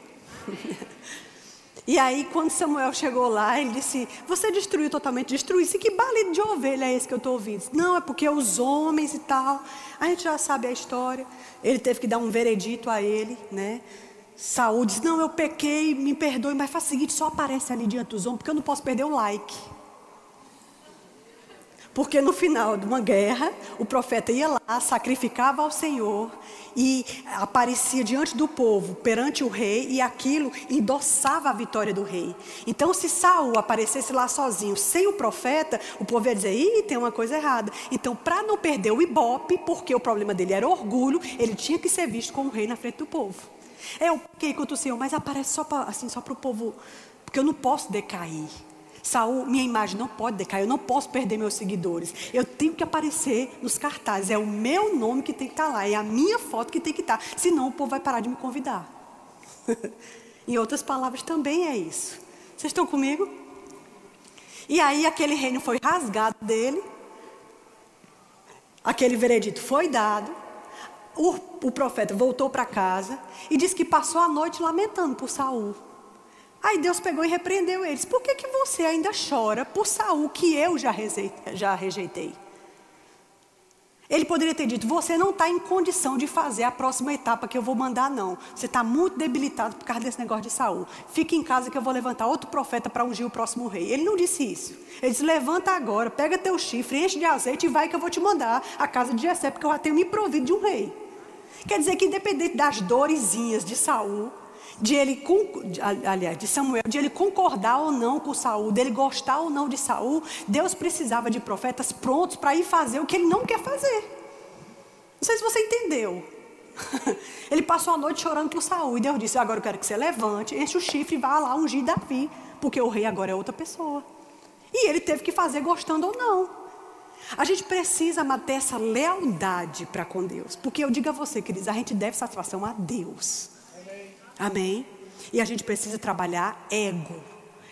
(laughs) e aí, quando Samuel chegou lá, ele disse: Você destruiu totalmente, destruiu. Isso que balido de ovelha é esse que eu estou ouvindo? Não, é porque os homens e tal. A gente já sabe a história. Ele teve que dar um veredito a ele, né? Saúl disse: Não, eu pequei, me perdoe, mas faz o seguinte: só aparece ali diante dos homens, porque eu não posso perder o like. Porque no final de uma guerra, o profeta ia lá, sacrificava ao Senhor e aparecia diante do povo, perante o rei, e aquilo endossava a vitória do rei. Então, se Saul aparecesse lá sozinho, sem o profeta, o povo ia dizer: ih, tem uma coisa errada. Então, para não perder o ibope, porque o problema dele era orgulho, ele tinha que ser visto como rei na frente do povo. O que contra o Senhor, mas aparece só para assim, o povo, porque eu não posso decair. Saul, minha imagem não pode decair, eu não posso perder meus seguidores. Eu tenho que aparecer nos cartazes. É o meu nome que tem que estar lá, é a minha foto que tem que estar. Senão o povo vai parar de me convidar. (laughs) em outras palavras, também é isso. Vocês estão comigo? E aí aquele reino foi rasgado dele. Aquele veredito foi dado. O, o profeta voltou para casa e disse que passou a noite lamentando por Saul. Aí Deus pegou e repreendeu eles. Por que, que você ainda chora por Saul que eu já rejeitei? Ele poderia ter dito: Você não está em condição de fazer a próxima etapa que eu vou mandar, não. Você está muito debilitado por causa desse negócio de Saul. Fique em casa que eu vou levantar outro profeta para ungir o próximo rei. Ele não disse isso. Ele disse: Levanta agora, pega teu chifre, enche de azeite e vai que eu vou te mandar a casa de Jessé, porque eu já tenho me provido de um rei. Quer dizer que, independente das dorezinhas de Saul, de ele, aliás, de Samuel, de ele concordar ou não com Saul, dele gostar ou não de Saul, Deus precisava de profetas prontos para ir fazer o que ele não quer fazer. Não sei se você entendeu. (laughs) Ele passou a noite chorando por Saul e Deus disse: Agora eu quero que você levante, enche o chifre e vá lá ungir Davi, porque o rei agora é outra pessoa. E ele teve que fazer gostando ou não. A gente precisa manter essa lealdade para com Deus, porque eu digo a você, queridos, a gente deve satisfação a Deus. Amém? E a gente precisa trabalhar ego.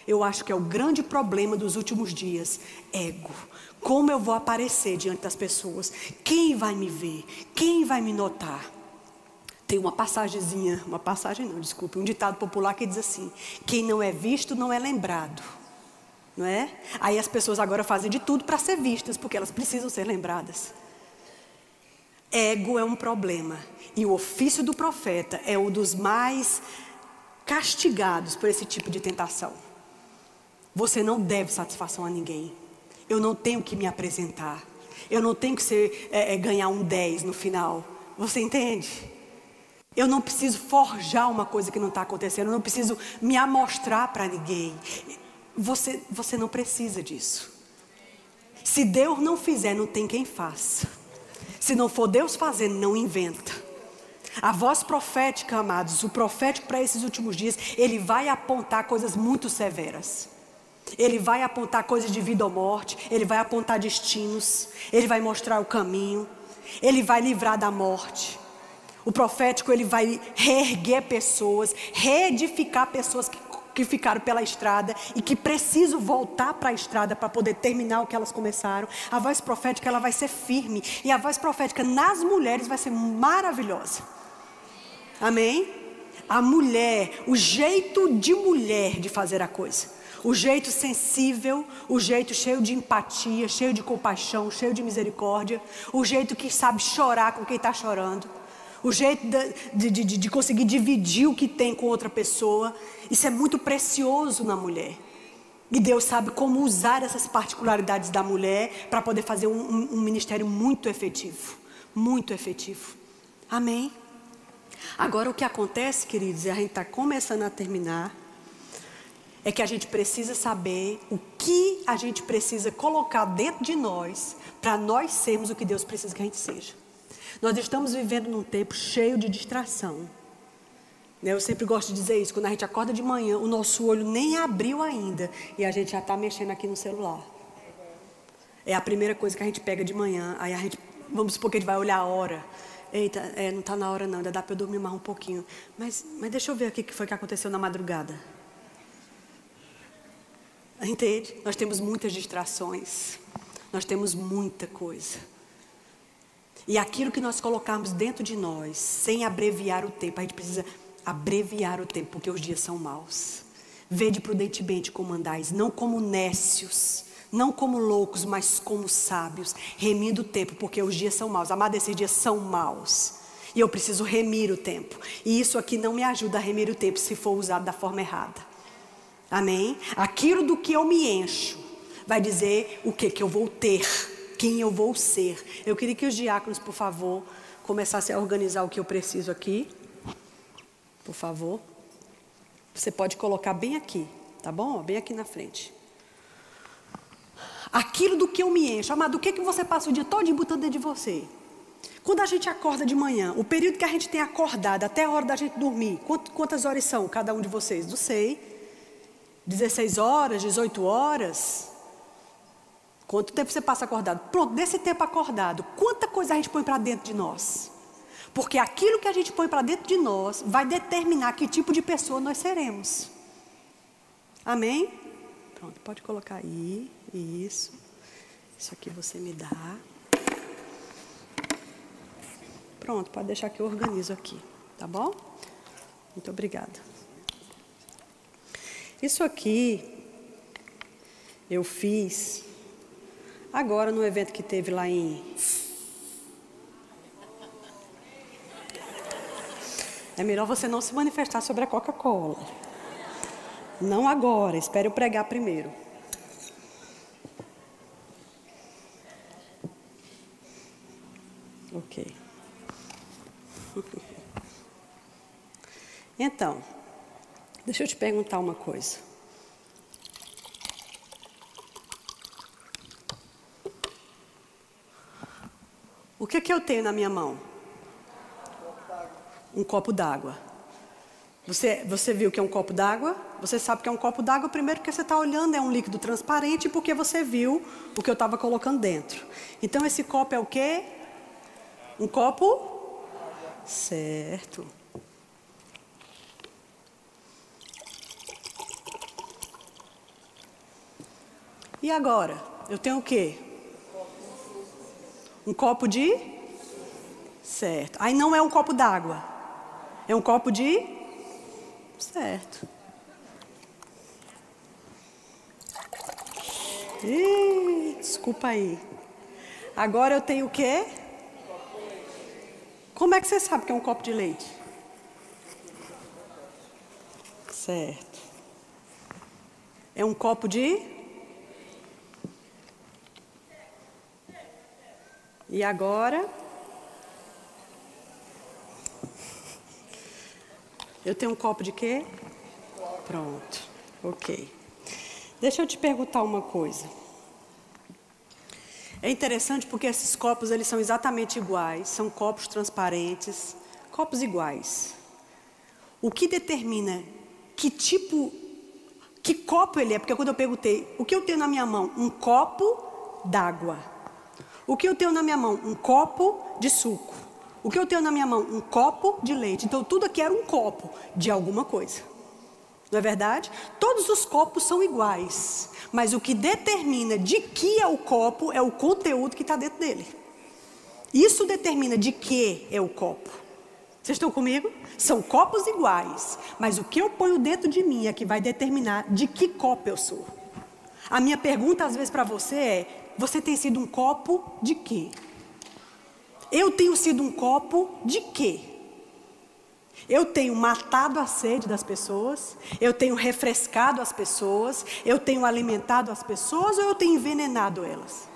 Eu acho que é o grande problema dos últimos dias. Ego. Como eu vou aparecer diante das pessoas? Quem vai me ver? Quem vai me notar? Tem uma passagemzinha, uma passagem não, desculpe, um ditado popular que diz assim: quem não é visto não é lembrado. Não é? Aí as pessoas agora fazem de tudo para ser vistas, porque elas precisam ser lembradas. Ego é um problema. E o ofício do profeta é um dos mais castigados por esse tipo de tentação. Você não deve satisfação a ninguém. Eu não tenho que me apresentar. Eu não tenho que ser, é, é, ganhar um 10 no final. Você entende? Eu não preciso forjar uma coisa que não está acontecendo. Eu não preciso me amostrar para ninguém. Você, você não precisa disso. Se Deus não fizer, não tem quem faça. Se não for Deus fazendo, não inventa. A voz profética, amados, o profético para esses últimos dias, ele vai apontar coisas muito severas. Ele vai apontar coisas de vida ou morte, ele vai apontar destinos, ele vai mostrar o caminho, ele vai livrar da morte. O profético ele vai reerguer pessoas, reedificar pessoas que, que ficaram pela estrada e que precisam voltar para a estrada para poder terminar o que elas começaram. A voz profética ela vai ser firme e a voz profética nas mulheres vai ser maravilhosa. Amém? A mulher, o jeito de mulher de fazer a coisa. O jeito sensível, o jeito cheio de empatia, cheio de compaixão, cheio de misericórdia. O jeito que sabe chorar com quem está chorando. O jeito de, de, de, de conseguir dividir o que tem com outra pessoa. Isso é muito precioso na mulher. E Deus sabe como usar essas particularidades da mulher para poder fazer um, um, um ministério muito efetivo. Muito efetivo. Amém? Agora, o que acontece, queridos, e a gente está começando a terminar, é que a gente precisa saber o que a gente precisa colocar dentro de nós para nós sermos o que Deus precisa que a gente seja. Nós estamos vivendo num tempo cheio de distração. Né, eu sempre gosto de dizer isso, quando a gente acorda de manhã, o nosso olho nem abriu ainda e a gente já está mexendo aqui no celular. É a primeira coisa que a gente pega de manhã, aí a gente, vamos supor que a gente vai olhar a hora. Eita, é, não está na hora não, ainda dá para eu dormir mais um pouquinho. Mas, mas deixa eu ver aqui o que foi que aconteceu na madrugada. Entende? Nós temos muitas distrações. Nós temos muita coisa. E aquilo que nós colocarmos dentro de nós, sem abreviar o tempo, a gente precisa abreviar o tempo, porque os dias são maus. Vede prudentemente como andais, não como nécios, não como loucos, mas como sábios, remindo o tempo, porque os dias são maus. Amado, esses dias são maus. E eu preciso remir o tempo. E isso aqui não me ajuda a remir o tempo se for usado da forma errada. Amém? Aquilo do que eu me encho vai dizer o que que eu vou ter. quem eu vou ser. Eu queria que os diáconos, por favor, começassem a organizar o que eu preciso aqui. Por favor. Você pode colocar bem aqui, tá bom? Bem aqui na frente. Aquilo do que eu me encho. Amado, o que, que você passa o dia todo botando dentro de você? Quando a gente acorda de manhã, o período que a gente tem acordado até a hora da gente dormir, quantas horas são cada um de vocês? Não sei. 16 horas, 18 horas? Quanto tempo você passa acordado? Pronto, desse tempo acordado, quanta coisa a gente põe para dentro de nós? Porque aquilo que a gente põe para dentro de nós vai determinar que tipo de pessoa nós seremos. Amém? Pronto, pode colocar aí. Isso. Isso aqui você me dá. Pronto, pode deixar que eu organizo aqui. Tá bom? Muito obrigada. Isso aqui eu fiz agora no evento que teve lá em. É melhor você não se manifestar sobre a Coca-Cola. Não agora, espere eu pregar primeiro. Ok. (laughs) Então, Deixa eu te perguntar uma coisa. O que, que eu tenho na minha mão? Um copo d'água. Você, você viu que é um copo d'água? Você sabe que é um copo d'água primeiro porque você está olhando, é um líquido transparente, porque você viu o que eu estava colocando dentro. Então esse copo é o quê? Um copo? Certo. E agora? Eu tenho o quê? Um copo de? Certo. Aí não é um copo d'água. É um copo de? Certo. Ih, desculpa aí. Agora eu tenho o quê? Como é que você sabe que é um copo de leite? Certo. É um copo de? E agora? Eu tenho um copo de quê? Pronto. Ok. Deixa eu te perguntar uma coisa. É interessante porque esses copos eles são exatamente iguais, são copos transparentes, copos iguais. O que determina que tipo, que copo ele é? Porque quando eu perguntei, o que eu tenho na minha mão? Um copo d'água. O que eu tenho na minha mão? Um copo de suco. O que eu tenho na minha mão? Um copo de leite. Então tudo aqui era um copo de alguma coisa. Não é verdade? Todos os copos são iguais. Mas o que determina de que é o copo é o conteúdo que está dentro dele. Isso determina de que é o copo. Vocês estão comigo? São copos iguais, mas o que eu ponho dentro de mim é que vai determinar de que copo eu sou. A minha pergunta às vezes para você é: você tem sido um copo de quê? Eu tenho sido um copo de quê? Eu tenho matado a sede das pessoas, eu tenho refrescado as pessoas, eu tenho alimentado as pessoas ou eu tenho envenenado elas?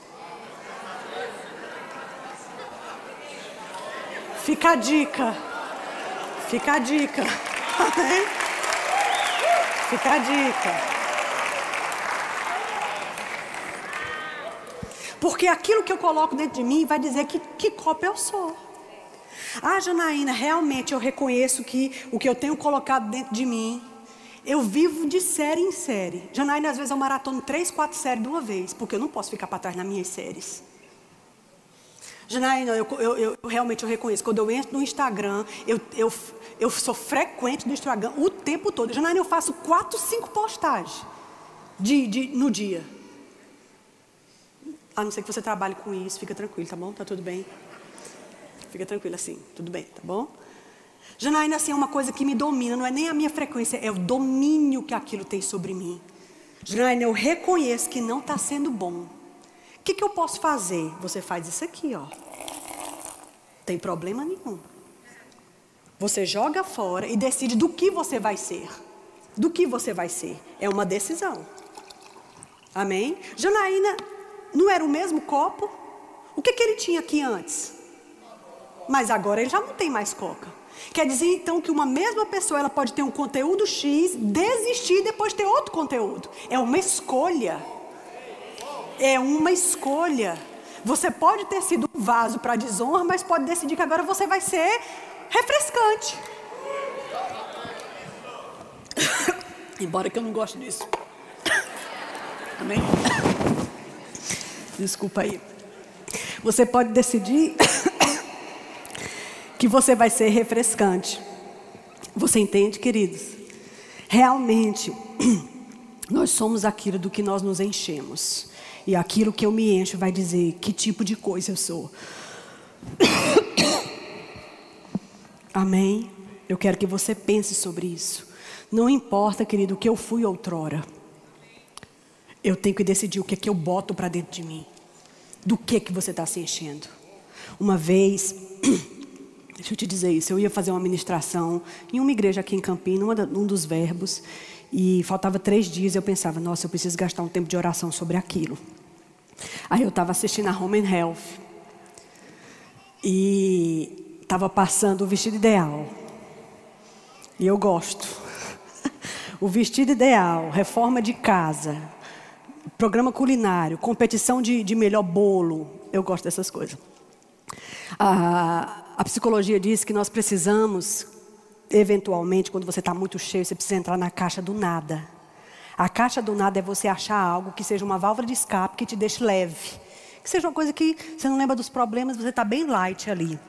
Fica a dica. Fica a dica. (laughs) Fica a dica. Porque aquilo que eu coloco dentro de mim vai dizer que, que copo eu sou. Ah, Janaína, realmente eu reconheço que o que eu tenho colocado dentro de mim, eu vivo de série em série. Janaína, às vezes eu maratono três, quatro séries de uma vez, porque eu não posso ficar para trás nas minhas séries. Janaína, eu, eu, eu, realmente eu reconheço. Quando eu entro no Instagram, eu, eu, eu sou frequente do Instagram o tempo todo. Janaína, eu faço quatro, cinco postagens de, de, no dia. A não ser que você trabalhe com isso, fica tranquilo, tá bom? Tá tudo bem? Fica tranquilo assim, tudo bem, tá bom? Janaína, assim, é uma coisa que me domina, não é nem a minha frequência, é o domínio que aquilo tem sobre mim. Janaína, eu reconheço que não está sendo bom. O que, que eu posso fazer? Você faz isso aqui, ó. Tem problema nenhum. Você joga fora e decide do que você vai ser. Do que você vai ser. É uma decisão. Amém? Janaína, não era o mesmo copo? O que, que ele tinha aqui antes? Mas agora ele já não tem mais coca. Quer dizer então que uma mesma pessoa ela pode ter um conteúdo X, desistir e depois ter outro conteúdo. É uma escolha. É uma escolha. Você pode ter sido um vaso para desonra, mas pode decidir que agora você vai ser refrescante. (coughs) Embora que eu não goste disso. (coughs) Amém? Desculpa aí. Você pode decidir (coughs) que você vai ser refrescante. Você entende, queridos? Realmente, (coughs) nós somos aquilo do que nós nos enchemos. E aquilo que eu me encho vai dizer que tipo de coisa eu sou. (coughs) Amém? Eu quero que você pense sobre isso. Não importa, querido, o que eu fui outrora. Eu tenho que decidir o que é que eu boto para dentro de mim. Do que que você está se enchendo. Uma vez, (clears throat) deixa eu te dizer isso, eu ia fazer uma ministração em uma igreja aqui em Campinas, um dos verbos, e faltava três dias. Eu pensava, nossa, eu preciso gastar um tempo de oração sobre aquilo. Aí eu estava assistindo a Home and Health e estava passando o vestido ideal. E eu gosto. (laughs) o vestido ideal, reforma de casa, programa culinário, competição de, de melhor bolo. Eu gosto dessas coisas. A, a psicologia diz que nós precisamos, eventualmente, quando você está muito cheio, você precisa entrar na caixa do nada. A caixa do nada é você achar algo que seja uma válvula de escape que te deixe leve. Que seja uma coisa que você não lembra dos problemas, você está bem light ali.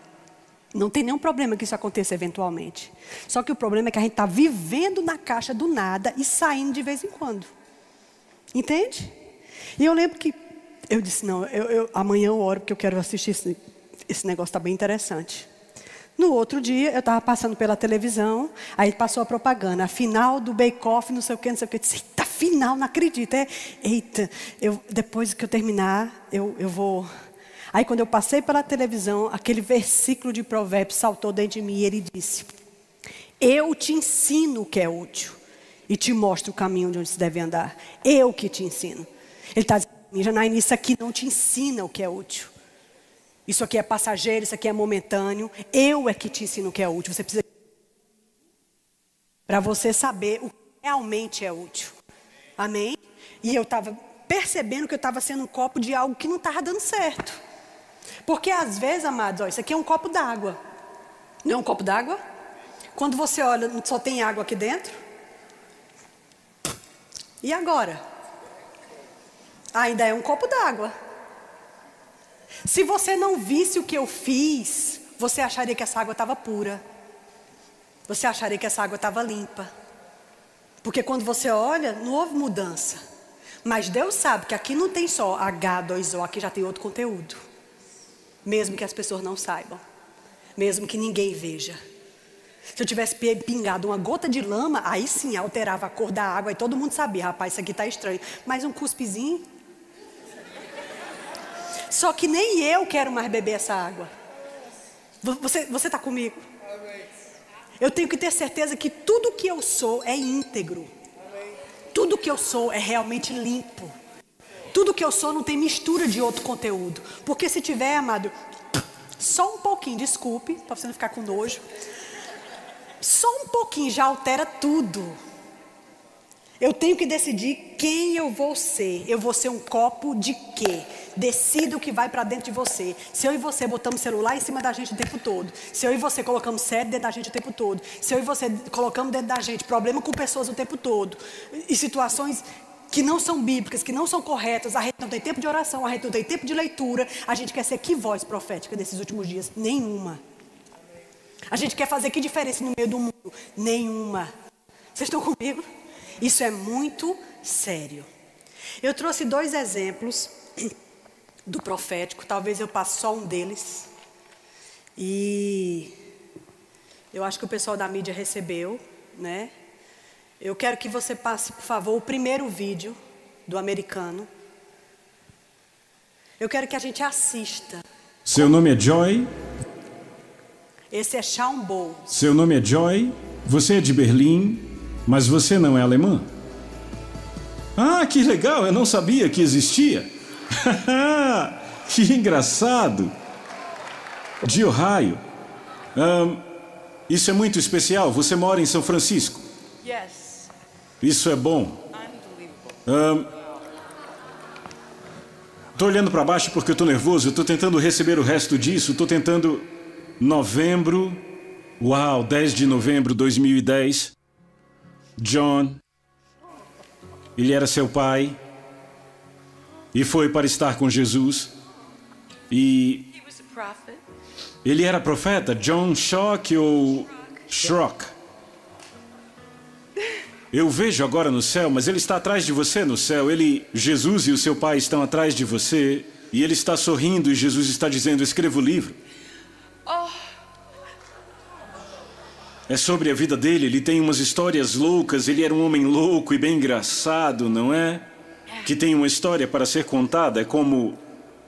Não tem nenhum problema que isso aconteça eventualmente. Só que o problema é que a gente está vivendo na caixa do nada e saindo de vez em quando. Entende? E eu lembro que eu disse, não, eu, eu, amanhã eu oro porque eu quero assistir esse, esse negócio, está bem interessante. No outro dia, eu estava passando pela televisão, aí passou a propaganda, a final do Bake Off, não sei o que, não sei o que. Eu disse, eita, final, não acredito. É, eita, eu, depois que eu terminar, eu, eu vou... Aí quando eu passei pela televisão, aquele versículo de provérbios saltou dentro de mim e ele disse, eu te ensino o que é útil e te mostro o caminho de onde se deve andar. Eu que te ensino. Ele está dizendo, Janaína, isso aqui não te ensina o que é útil. Isso aqui é passageiro, isso aqui é momentâneo. Eu é que te ensino o que é útil. Você precisa. Para você saber o que realmente é útil. Amém? E eu estava percebendo que eu estava sendo um copo de algo que não estava dando certo. Porque às vezes, amados, ó, isso aqui é um copo d'água. Não é um copo d'água? Quando você olha, só tem água aqui dentro. E agora? Ainda é um copo d'água. Se você não visse o que eu fiz, você acharia que essa água estava pura. Você acharia que essa água estava limpa. Porque quando você olha, não houve mudança. Mas Deus sabe que aqui não tem só H2O, aqui já tem outro conteúdo. Mesmo que as pessoas não saibam. Mesmo que ninguém veja. Se eu tivesse pingado uma gota de lama, aí sim alterava a cor da água e todo mundo sabia, rapaz, isso aqui está estranho. Mas um cuspezinho, só que nem eu quero mais beber essa água. Você está comigo? Eu tenho que ter certeza que tudo que eu sou é íntegro. Tudo que eu sou é realmente limpo. Tudo que eu sou não tem mistura de outro conteúdo. Porque se tiver, amado, só um pouquinho, desculpe, para você não ficar com nojo. Só um pouquinho já altera tudo. Eu tenho que decidir quem eu vou ser. Eu vou ser um copo de quê? Decida o que vai para dentro de você. Se eu e você botamos celular em cima da gente o tempo todo. Se eu e você colocamos série dentro da gente o tempo todo. Se eu e você colocamos dentro da gente problema com pessoas o tempo todo. E situações que não são bíblicas, que não são corretas, a gente não tem tempo de oração, a gente não tem tempo de leitura, a gente quer ser que voz profética desses últimos dias? Nenhuma. A gente quer fazer que diferença no meio do mundo? Nenhuma. Vocês estão comigo? Isso é muito sério. Eu trouxe dois exemplos do profético, talvez eu passe só um deles. E eu acho que o pessoal da mídia recebeu, né? Eu quero que você passe, por favor, o primeiro vídeo do americano. Eu quero que a gente assista. Seu nome é Joy? Esse é Sean Bowles. Seu nome é Joy? Você é de Berlim? Mas você não é alemã? Ah, que legal, eu não sabia que existia. (laughs) Que engraçado! De Ohio. Um, isso é muito especial. Você mora em São Francisco? Yes. Isso é bom. Um, tô olhando para baixo porque eu tô nervoso. Eu tô tentando receber o resto disso. Tô tentando. Novembro. Uau, 10 de novembro de 2010. John. Ele era seu pai. E foi para estar com Jesus. E ele era profeta, John Shock ou Schrock. Eu vejo agora no céu, mas ele está atrás de você no céu. Ele, Jesus e o seu pai estão atrás de você. E ele está sorrindo e Jesus está dizendo: escreva o livro. É sobre a vida dele. Ele tem umas histórias loucas. Ele era um homem louco e bem engraçado, não é? Que tem uma história para ser contada. É como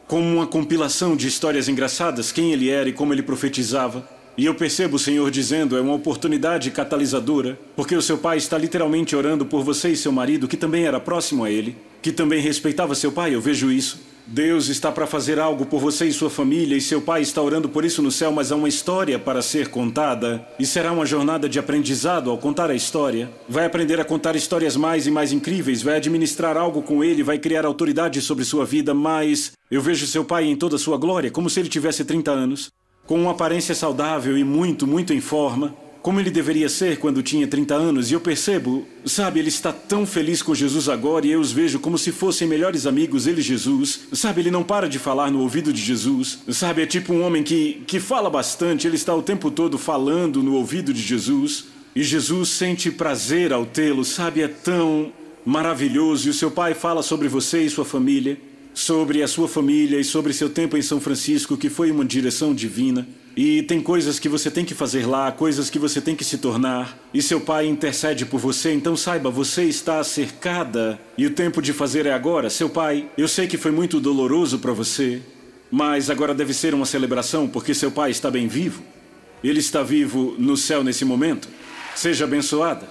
como uma compilação de histórias engraçadas, quem ele era e como ele profetizava. E eu percebo o Senhor dizendo, é uma oportunidade catalisadora, porque o seu pai está literalmente orando por você e seu marido, que também era próximo a ele, que também respeitava seu pai, eu vejo isso. Deus está para fazer algo por você e sua família, e seu pai está orando por isso no céu, mas há uma história para ser contada, e será uma jornada de aprendizado ao contar a história. Vai aprender a contar histórias mais e mais incríveis, vai administrar algo com ele, vai criar autoridade sobre sua vida, mas eu vejo seu pai em toda sua glória, como se ele tivesse 30 anos, com uma aparência saudável e muito, muito em forma, como ele deveria ser quando tinha 30 anos, e eu percebo, sabe, ele está tão feliz com Jesus agora e eu os vejo como se fossem melhores amigos, ele e Jesus. Sabe, ele não para de falar no ouvido de Jesus. Sabe, é tipo um homem que, que fala bastante, ele está o tempo todo falando no ouvido de Jesus. E Jesus sente prazer ao tê-lo, sabe, é tão maravilhoso. E o seu pai fala sobre você e sua família, sobre a sua família e sobre seu tempo em São Francisco, que foi uma direção divina. E tem coisas que você tem que fazer lá, coisas que você tem que se tornar. E seu pai intercede por você, então saiba, você está cercada. E o tempo de fazer é agora. Seu pai, eu sei que foi muito doloroso para você, mas agora deve ser uma celebração porque seu pai está bem vivo. Ele está vivo no céu nesse momento. Seja abençoada.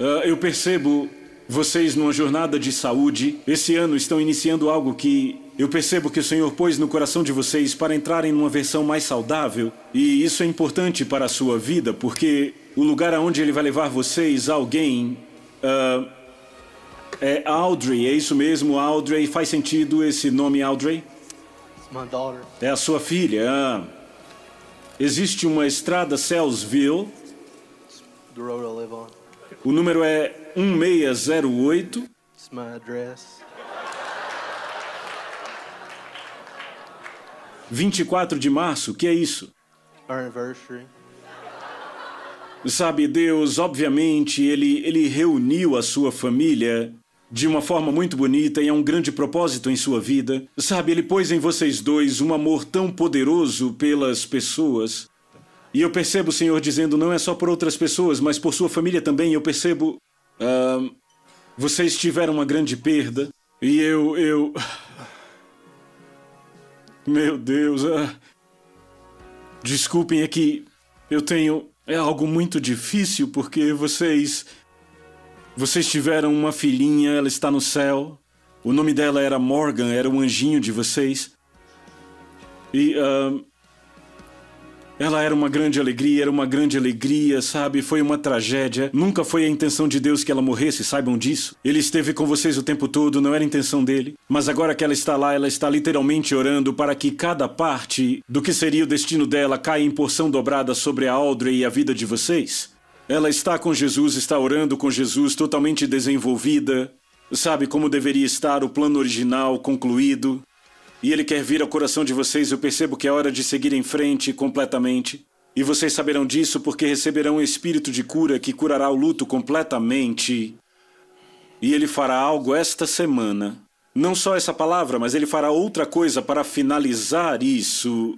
Ah, eu percebo vocês numa jornada de saúde. Esse ano estão iniciando algo que eu percebo que o Senhor pôs no coração de vocês para entrarem numa versão mais saudável. E isso é importante para a sua vida, porque o lugar aonde Ele vai levar vocês, alguém. ah, é Audrey, é isso mesmo, Audrey. Faz sentido esse nome, Audrey? É a sua filha. ah. Existe uma estrada Cellsville. It's the road I live on. O número é 1608. It's my address. 24 de março, que é isso? Our anniversary. Sabe, Deus, obviamente, ele, ele reuniu a sua família de uma forma muito bonita e é um grande propósito em sua vida. Sabe, ele pôs em vocês dois um amor tão poderoso pelas pessoas. E eu percebo o Senhor dizendo, não é só por outras pessoas, mas por sua família também. Eu percebo. ah, vocês tiveram uma grande perda. E eu. eu. Meu Deus. ah, Desculpem, é que eu tenho. É algo muito difícil porque vocês. Vocês tiveram uma filhinha, ela está no céu. O nome dela era Morgan, era um anjinho de vocês. E. ah, ela era uma grande alegria, era uma grande alegria, sabe? Foi uma tragédia. Nunca foi a intenção de Deus que ela morresse, saibam disso. Ele esteve com vocês o tempo todo, não era a intenção dele. Mas agora que ela está lá, ela está literalmente orando para que cada parte do que seria o destino dela caia em porção dobrada sobre a Audrey e a vida de vocês. Ela está com Jesus, está orando com Jesus, totalmente desenvolvida. Sabe como deveria estar o plano original concluído. E ele quer vir ao coração de vocês. Eu percebo que é hora de seguir em frente completamente. E vocês saberão disso porque receberão um espírito de cura que curará o luto completamente. E ele fará algo esta semana. Não só essa palavra, mas ele fará outra coisa para finalizar isso.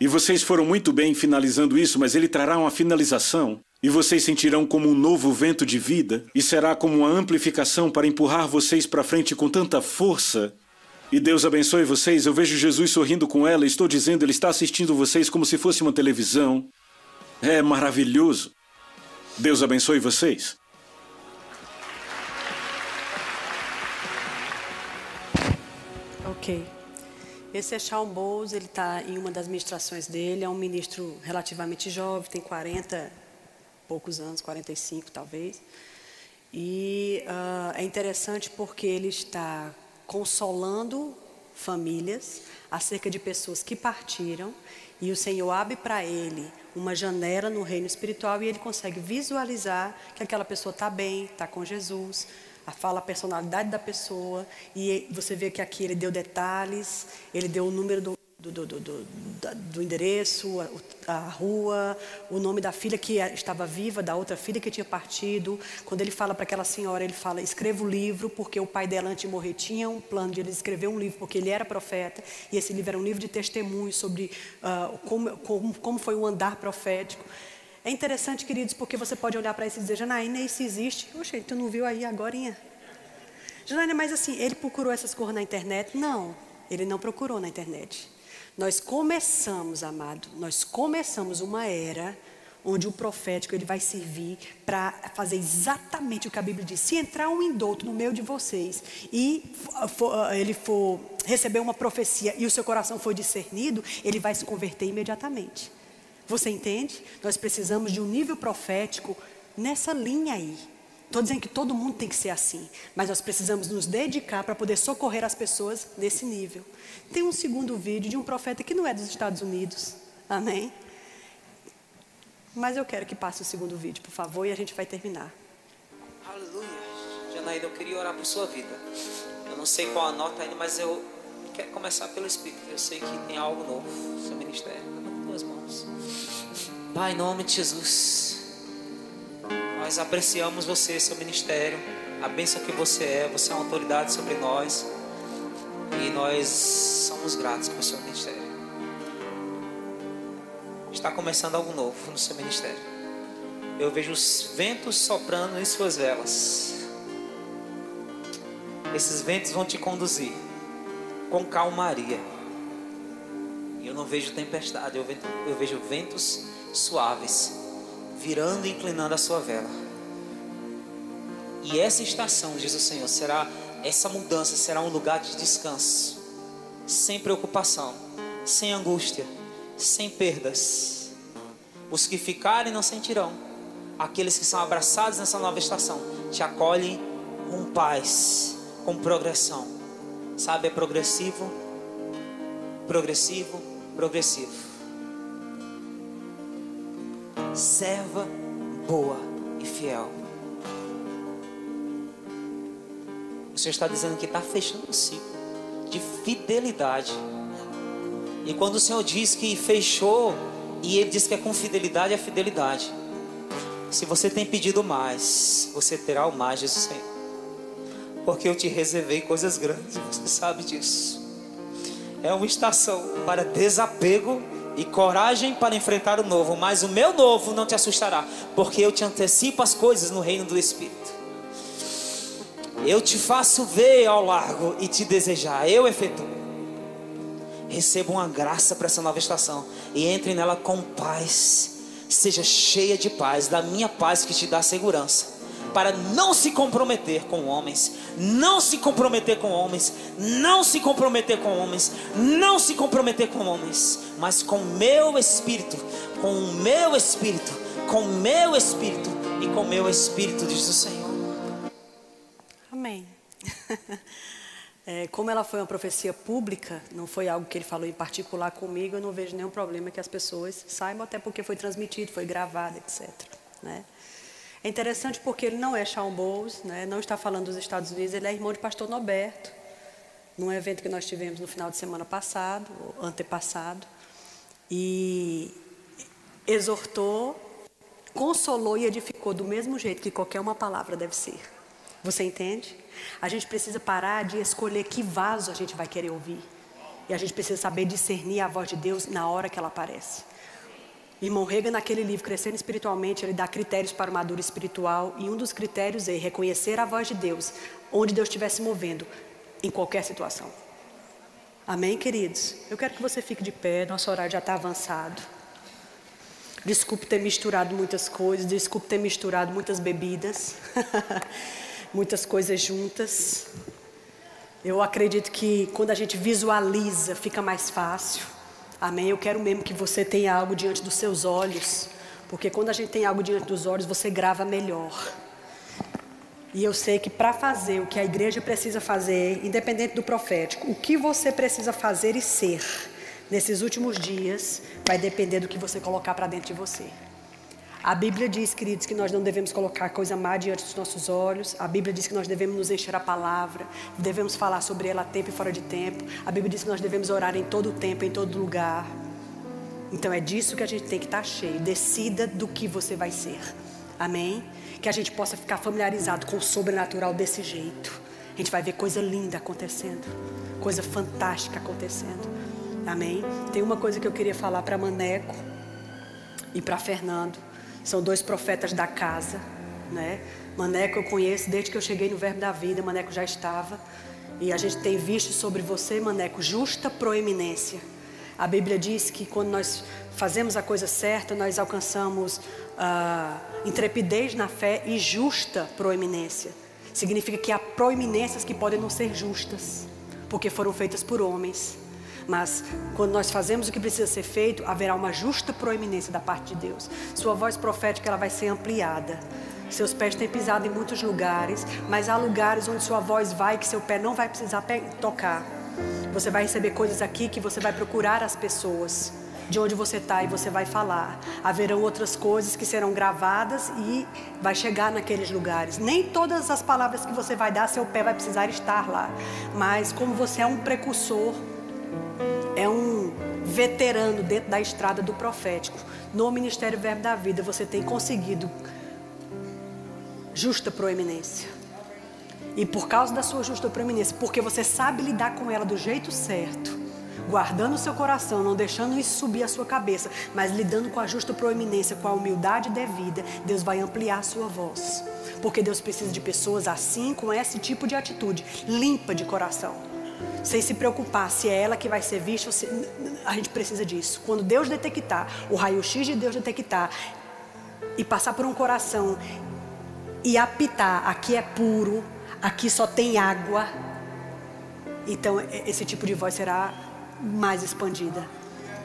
E vocês foram muito bem finalizando isso, mas ele trará uma finalização. E vocês sentirão como um novo vento de vida, e será como uma amplificação para empurrar vocês para frente com tanta força e Deus abençoe vocês. Eu vejo Jesus sorrindo com ela. Estou dizendo, Ele está assistindo vocês como se fosse uma televisão. É maravilhoso. Deus abençoe vocês. Ok. Esse é Shawn Bowles, ele está em uma das ministrações dele, é um ministro relativamente jovem, tem 40 poucos anos, 45 talvez. E uh, é interessante porque ele está consolando famílias acerca de pessoas que partiram e o Senhor abre para ele uma janela no reino espiritual e ele consegue visualizar que aquela pessoa está bem, está com Jesus, fala a personalidade da pessoa e você vê que aqui ele deu detalhes, ele deu o número do, do, do, do, do endereço, a, a, rua, o nome da filha que estava viva, da outra filha que tinha partido. Quando ele fala para aquela senhora, ele fala: escreva o livro, porque o pai dela antes de morrer tinha um plano de ele escrever um livro, porque ele era profeta, e esse livro era um livro de testemunhos sobre uh, como, como, como foi o andar profético. É interessante, queridos, porque você pode olhar para isso e dizer, Janaína, isso existe. Oxe, tu não viu aí agora? Janaína, mas assim, ele procurou essas cores na internet? Não, ele não procurou na internet. Nós começamos, amado, nós começamos uma era onde o profético ele vai servir para fazer exatamente o que a Bíblia diz. Se entrar um indulto no meio de vocês e for, ah, ele for receber uma profecia e o seu coração for discernido, ele vai se converter imediatamente. Você entende? Nós precisamos de um nível profético nessa linha aí. Estou dizendo que todo mundo tem que ser assim, mas nós precisamos nos dedicar para poder socorrer as pessoas nesse nível. Tem um segundo vídeo de um profeta que não é dos Estados Unidos. Amém? Mas eu quero que passe o segundo vídeo, por favor, e a gente vai terminar. Aleluia. Janaída, eu queria orar por sua vida. Eu não sei qual a nota ainda, mas eu quero começar pelo Espírito. Eu sei que tem algo novo no seu ministério. Levanta duas mãos. Pai, em nome de Jesus. Nós apreciamos você, seu ministério, a bênção que você é, você é uma autoridade sobre nós e nós somos gratos pelo seu ministério. Está começando algo novo no seu ministério. Eu vejo os ventos soprando em suas velas. Esses ventos vão te conduzir com calmaria. Eu não vejo tempestade, eu vejo, eu vejo ventos suaves virando e inclinando a sua vela. E essa estação, diz o Senhor, será essa mudança será um lugar de descanso, sem preocupação, sem angústia, sem perdas. Os que ficarem não sentirão. Aqueles que são abraçados nessa nova estação te acolhem com paz, com progressão. Sabe, é progressivo, progressivo, progressivo serva boa e fiel. O Senhor está dizendo que está fechando um ciclo de fidelidade. E quando o Senhor diz que fechou, e Ele diz que é com fidelidade, é fidelidade. Se você tem pedido mais, você terá o mais, o Senhor. Porque eu te reservei coisas grandes, você sabe disso. É uma estação para desapego e coragem para enfrentar o novo, mas o meu novo não te assustará, porque eu te antecipo as coisas no reino do Espírito. Eu te faço ver ao largo e te desejar, eu efetuo. Receba uma graça para essa nova estação e entre nela com paz. Seja cheia de paz, da minha paz que te dá segurança para não se comprometer com homens, não se comprometer com homens, não se comprometer com homens, não se comprometer com homens, mas com meu espírito, com o meu espírito, com o meu espírito e com o meu espírito, diz o Senhor. Amém. (laughs) É, como ela foi uma profecia pública, não foi algo que ele falou em particular comigo, eu não vejo nenhum problema que as pessoas saibam, até porque foi transmitido, foi gravado, etc. Né? É interessante porque ele não é Shawn Bowles, né? não está falando dos Estados Unidos, ele é irmão de pastor Norberto, num evento que nós tivemos no final de semana passado, antepassado, e exortou, consolou e edificou do mesmo jeito que qualquer uma palavra deve ser. Você entende? A gente precisa parar de escolher que vaso a gente vai querer ouvir. E a gente precisa saber discernir a voz de Deus na hora que ela aparece. Irmão Rega, naquele livro Crescendo Espiritualmente, ele dá critérios para o maduro espiritual e um dos critérios é reconhecer a voz de Deus, onde Deus estiver se movendo, em qualquer situação. Amém, queridos? Eu quero que você fique de pé, nosso horário já está avançado. Desculpe ter misturado muitas coisas, desculpe ter misturado muitas bebidas, (laughs) muitas coisas juntas. Eu acredito que quando a gente visualiza, fica mais fácil. Amém? Eu quero mesmo que você tenha algo diante dos seus olhos, porque quando a gente tem algo diante dos olhos, você grava melhor. E eu sei que para fazer o que a igreja precisa fazer, independente do profético, o que você precisa fazer e ser nesses últimos dias, vai depender do que você colocar para dentro de você. A Bíblia diz, queridos, que nós não devemos colocar coisa má diante dos nossos olhos. A Bíblia diz que nós devemos nos encher a palavra, devemos falar sobre ela a tempo e fora de tempo. A Bíblia diz que nós devemos orar em todo tempo, em todo lugar. Então é disso que a gente tem que estar cheio. Decida do que você vai ser. Amém? Que a gente possa ficar familiarizado com o sobrenatural desse jeito. A gente vai ver coisa linda acontecendo, coisa fantástica acontecendo. Amém? Tem uma coisa que eu queria falar para Maneco e para Fernando. São dois profetas da casa, né? Maneco eu conheço desde que eu cheguei no Verbo da Vida, Maneco já estava. E a gente tem visto sobre você, Maneco, justa proeminência. A Bíblia diz que quando nós fazemos a coisa certa, nós alcançamos ah, intrepidez na fé e justa proeminência. Significa que há proeminências que podem não ser justas, porque foram feitas por homens. Mas quando nós fazemos o que precisa ser feito, haverá uma justa proeminência da parte de Deus. Sua voz profética ela vai ser ampliada. Seus pés têm pisado em muitos lugares, mas há lugares onde sua voz vai que seu pé não vai precisar tocar. Você vai receber coisas aqui que você vai procurar as pessoas de onde você está e você vai falar. Haverão outras coisas que serão gravadas e vai chegar naqueles lugares. Nem todas as palavras que você vai dar, seu pé vai precisar estar lá. Mas como você é um precursor, é um veterano dentro da estrada do profético. No Ministério Verbo da Vida, você tem conseguido justa proeminência. E por causa da sua justa proeminência, porque você sabe lidar com ela do jeito certo, guardando o seu coração, não deixando isso subir a sua cabeça, mas lidando com a justa proeminência, com a humildade devida, Deus vai ampliar a sua voz. Porque Deus precisa de pessoas assim, com esse tipo de atitude, limpa de coração sem se preocupar se é ela que vai ser vista. Se... A gente precisa disso. Quando Deus detectar, o raio-x de Deus detectar e passar por um coração e apitar, aqui é puro, aqui só tem água. Então esse tipo de voz será mais expandida.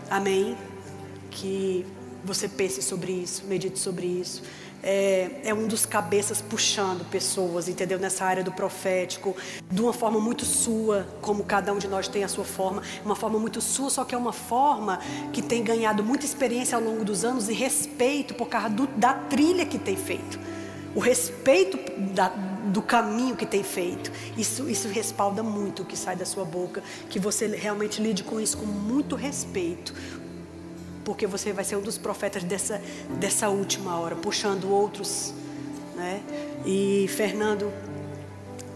Amém? Que você pense sobre isso, medite sobre isso é, é, um dos cabeças puxando pessoas, entendeu? Nessa área do profético, de uma forma muito sua, como cada um de nós tem a sua forma, uma forma muito sua, só que é uma forma que tem ganhado muita experiência ao longo dos anos e respeito por causa do, da trilha que tem feito, o respeito da, do caminho que tem feito. Isso, isso respalda muito o que sai da sua boca, que você realmente lide com isso com muito respeito, porque você vai ser um dos profetas dessa, dessa última hora, puxando outros. Né? E Fernando,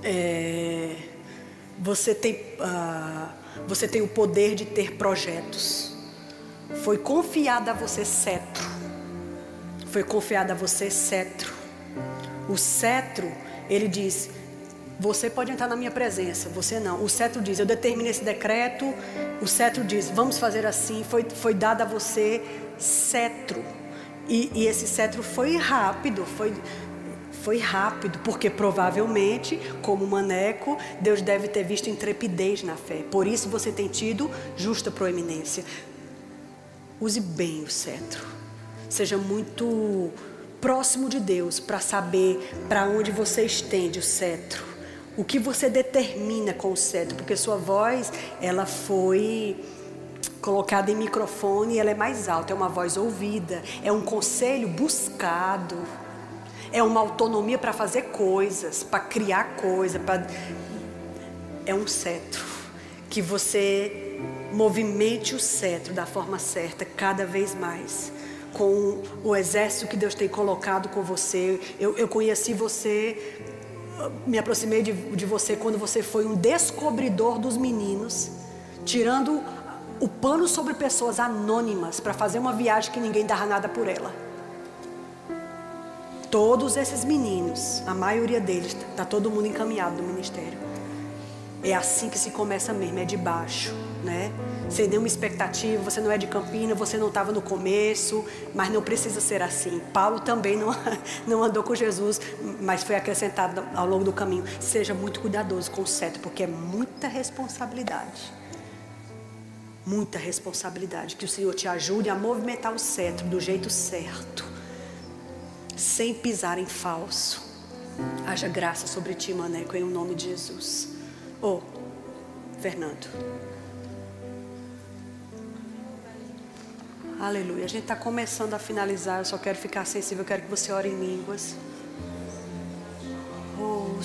é, você, tem, uh, você tem o poder de ter projetos. Foi confiado a você cetro. Foi confiado a você cetro. O cetro, ele diz: você pode entrar na minha presença, você não. O cetro diz: Eu determino esse decreto. O cetro diz: Vamos fazer assim. Foi, foi dado a você cetro. E, e esse cetro foi rápido, foi, foi rápido, porque provavelmente, como maneco, Deus deve ter visto intrepidez na fé. Por isso você tem tido justa proeminência. Use bem o cetro. Seja muito próximo de Deus para saber para onde você estende o cetro o que você determina com o cetro, porque sua voz, ela foi colocada em microfone, ela é mais alta, é uma voz ouvida, é um conselho buscado, é uma autonomia para fazer coisas, para criar coisas, para é um cetro. Que você movimente o cetro da forma certa cada vez mais. Com o exército que Deus tem colocado com você. Eu, eu conheci você me aproximei de, de você quando você foi um descobridor dos meninos, tirando o pano sobre pessoas anônimas para fazer uma viagem que ninguém dava nada por ela. Todos esses meninos, a maioria deles, está todo mundo encaminhado no ministério. É assim que se começa mesmo, é de baixo. né? Sem nenhuma expectativa, você não é de Campina, você não estava no começo, mas não precisa ser assim. Paulo também não, (laughs) não andou com Jesus, mas foi acrescentado ao longo do caminho. Seja muito cuidadoso com o cetro, porque é muita responsabilidade. Muita responsabilidade. Que o Senhor te ajude a movimentar o cetro do jeito certo, sem pisar em falso. Haja graça sobre ti, Maneco, em nome de Jesus. Oh, Fernando. Aleluia. A gente está começando a finalizar. Eu só quero ficar sensível. Eu quero que você ore em línguas. Oh,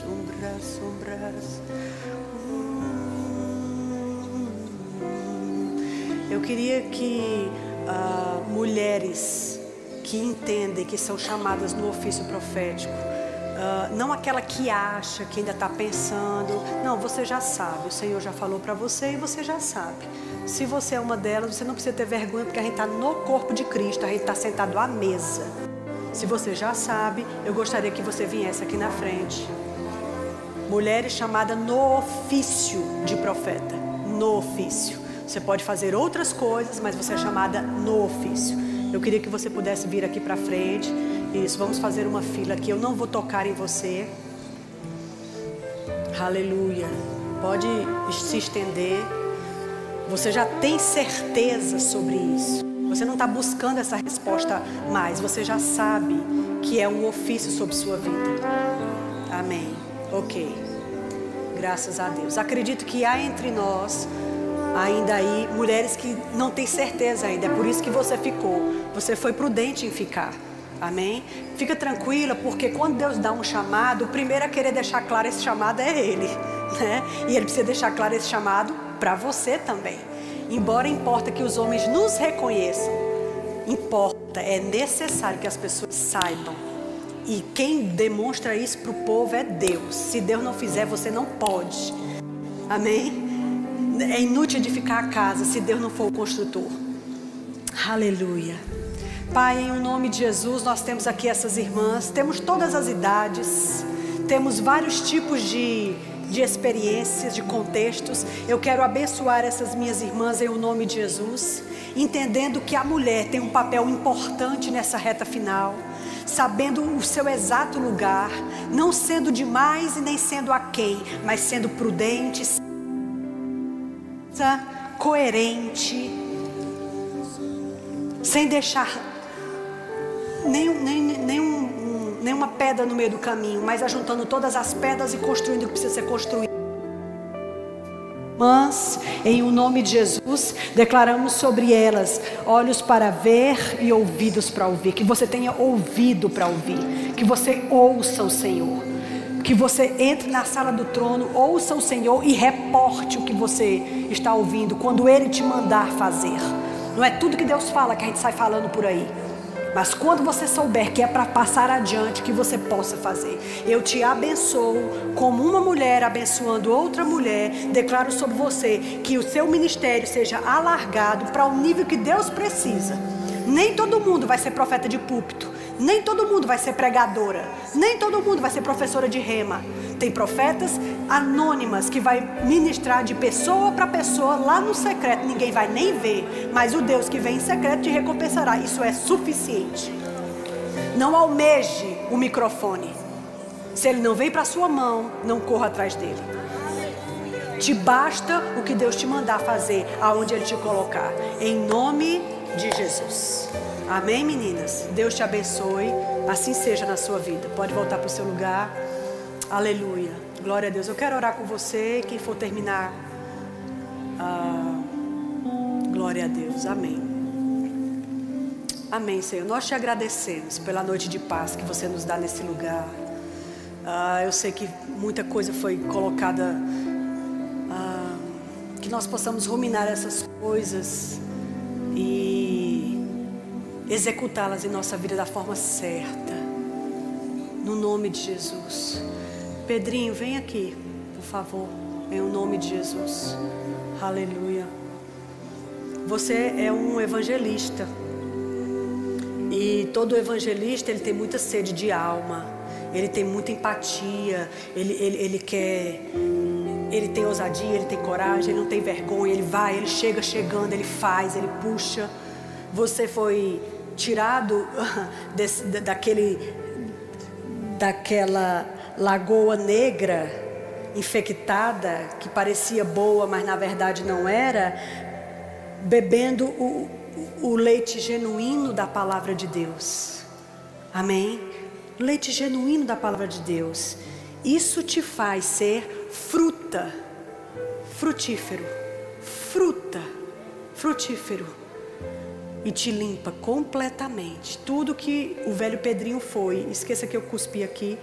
sombras, sombras. Eu queria que uh, mulheres que entendem que são chamadas no ofício profético Uh, não aquela que acha, que ainda está pensando. Não, você já sabe. O Senhor já falou para você e você já sabe. Se você é uma delas, você não precisa ter vergonha, porque a gente está no corpo de Cristo, a gente está sentado à mesa. Se você já sabe, eu gostaria que você viesse aqui na frente. Mulheres chamadas no ofício de profeta. No ofício. Você pode fazer outras coisas, mas você é chamada no ofício. Eu queria que você pudesse vir aqui para frente. Isso, vamos fazer uma fila aqui. Eu não vou tocar em você. Aleluia. Pode se estender. Você já tem certeza sobre isso. Você não está buscando essa resposta mais. Você já sabe que é um ofício sobre sua vida. Amém. Ok. Graças a Deus. Acredito que há entre nós ainda aí mulheres que não têm certeza ainda. É por isso que você ficou. Você foi prudente em ficar. Amém? Fica tranquila, porque quando Deus dá um chamado, o primeiro a querer deixar claro esse chamado é Ele. Né? E Ele precisa deixar claro esse chamado para você também. Embora importa que os homens nos reconheçam, importa, é necessário que as pessoas saibam. E quem demonstra isso para o povo é Deus. Se Deus não fizer, você não pode. Amém? É inútil edificar a casa se Deus não for o construtor. Aleluia. Pai, em nome de Jesus, nós temos aqui essas irmãs, temos todas as idades, temos vários tipos de, de experiências, de contextos. Eu quero abençoar essas minhas irmãs em o nome de Jesus, entendendo que a mulher tem um papel importante nessa reta final, sabendo o seu exato lugar, não sendo demais e nem sendo aquém, mas sendo prudente, coerente, sem deixar nem, nem, nem um, nenhuma pedra no meio do caminho, mas ajuntando todas as pedras e construindo o que precisa ser construído. Mas, em o nome de Jesus, declaramos sobre elas olhos para ver e ouvidos para ouvir. Que você tenha ouvido para ouvir. Que você ouça o Senhor. Que você entre na sala do trono, ouça o Senhor e reporte o que você está ouvindo quando Ele te mandar fazer. Não é tudo que Deus fala que a gente sai falando por aí. Mas quando você souber que é para passar adiante, que você possa fazer. Eu te abençoo como uma mulher abençoando outra mulher. Declaro sobre você que o seu ministério seja alargado para o nível que Deus precisa. Nem todo mundo vai ser profeta de púlpito. Nem todo mundo vai ser pregadora. Nem todo mundo vai ser professora de rema. Tem profetas anônimas que vai ministrar de pessoa para pessoa lá no secreto. Ninguém vai nem ver. Mas o Deus que vem em secreto te recompensará. Isso é suficiente. Não almeje o microfone. Se ele não vem para sua mão, não corra atrás dele. Te basta o que Deus te mandar fazer, aonde Ele te colocar. Em nome de Jesus. Amém, meninas? Deus te abençoe. Assim seja na sua vida. Pode voltar para o seu lugar. Aleluia. Glória a Deus. Eu quero orar com você. Quem for terminar. Ah, glória a Deus. Amém. Amém, Senhor. Nós te agradecemos pela noite de paz que você nos dá nesse lugar. Ah, eu sei que muita coisa foi colocada. Ah, que nós possamos ruminar essas coisas e executá-las em nossa vida da forma certa. No nome de Jesus. Pedrinho, vem aqui, por favor, em o nome de Jesus. Aleluia. Você é um evangelista. E todo evangelista, ele tem muita sede de alma. Ele tem muita empatia, ele, ele, ele quer. Ele tem ousadia, ele tem coragem, ele não tem vergonha, ele vai, ele chega chegando, ele faz, ele puxa. Você foi tirado (laughs) desse, daquele, daquela lagoa negra infectada que parecia boa, mas na verdade não era, bebendo o, o leite genuíno da palavra de Deus. Amém? Leite genuíno da palavra de Deus. Isso te faz ser fruta, frutífero, fruta, frutífero. E te limpa completamente. Tudo que o velho Pedrinho foi, esqueça que eu cuspi aqui.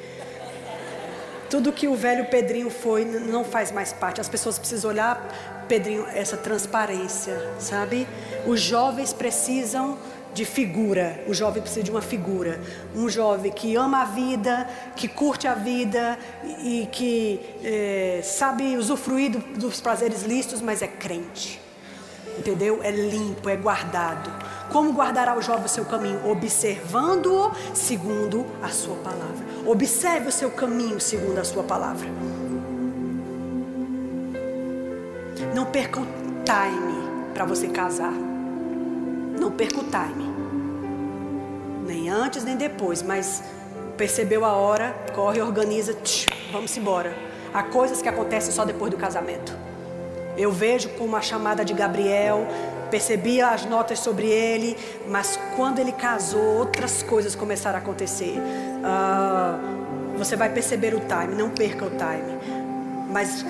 Tudo que o velho Pedrinho foi não faz mais parte. As pessoas precisam olhar, Pedrinho, essa transparência, sabe? Os jovens precisam de figura. O jovem precisa de uma figura. Um jovem que ama a vida, que curte a vida e que é, sabe usufruir dos prazeres lícitos, mas é crente. Entendeu? É limpo, é guardado. Como guardará o jovem o seu caminho? Observando-o segundo a sua palavra. Observe o seu caminho segundo a sua palavra. Não perca o time para você casar. Não perca o time. Nem antes nem depois, mas percebeu a hora, corre, organiza, tch, vamos embora. Há coisas que acontecem só depois do casamento. Eu vejo como a chamada de Gabriel, percebia as notas sobre ele, mas quando ele casou, outras coisas começaram a acontecer. Uh, você vai perceber o time, não perca o time, mas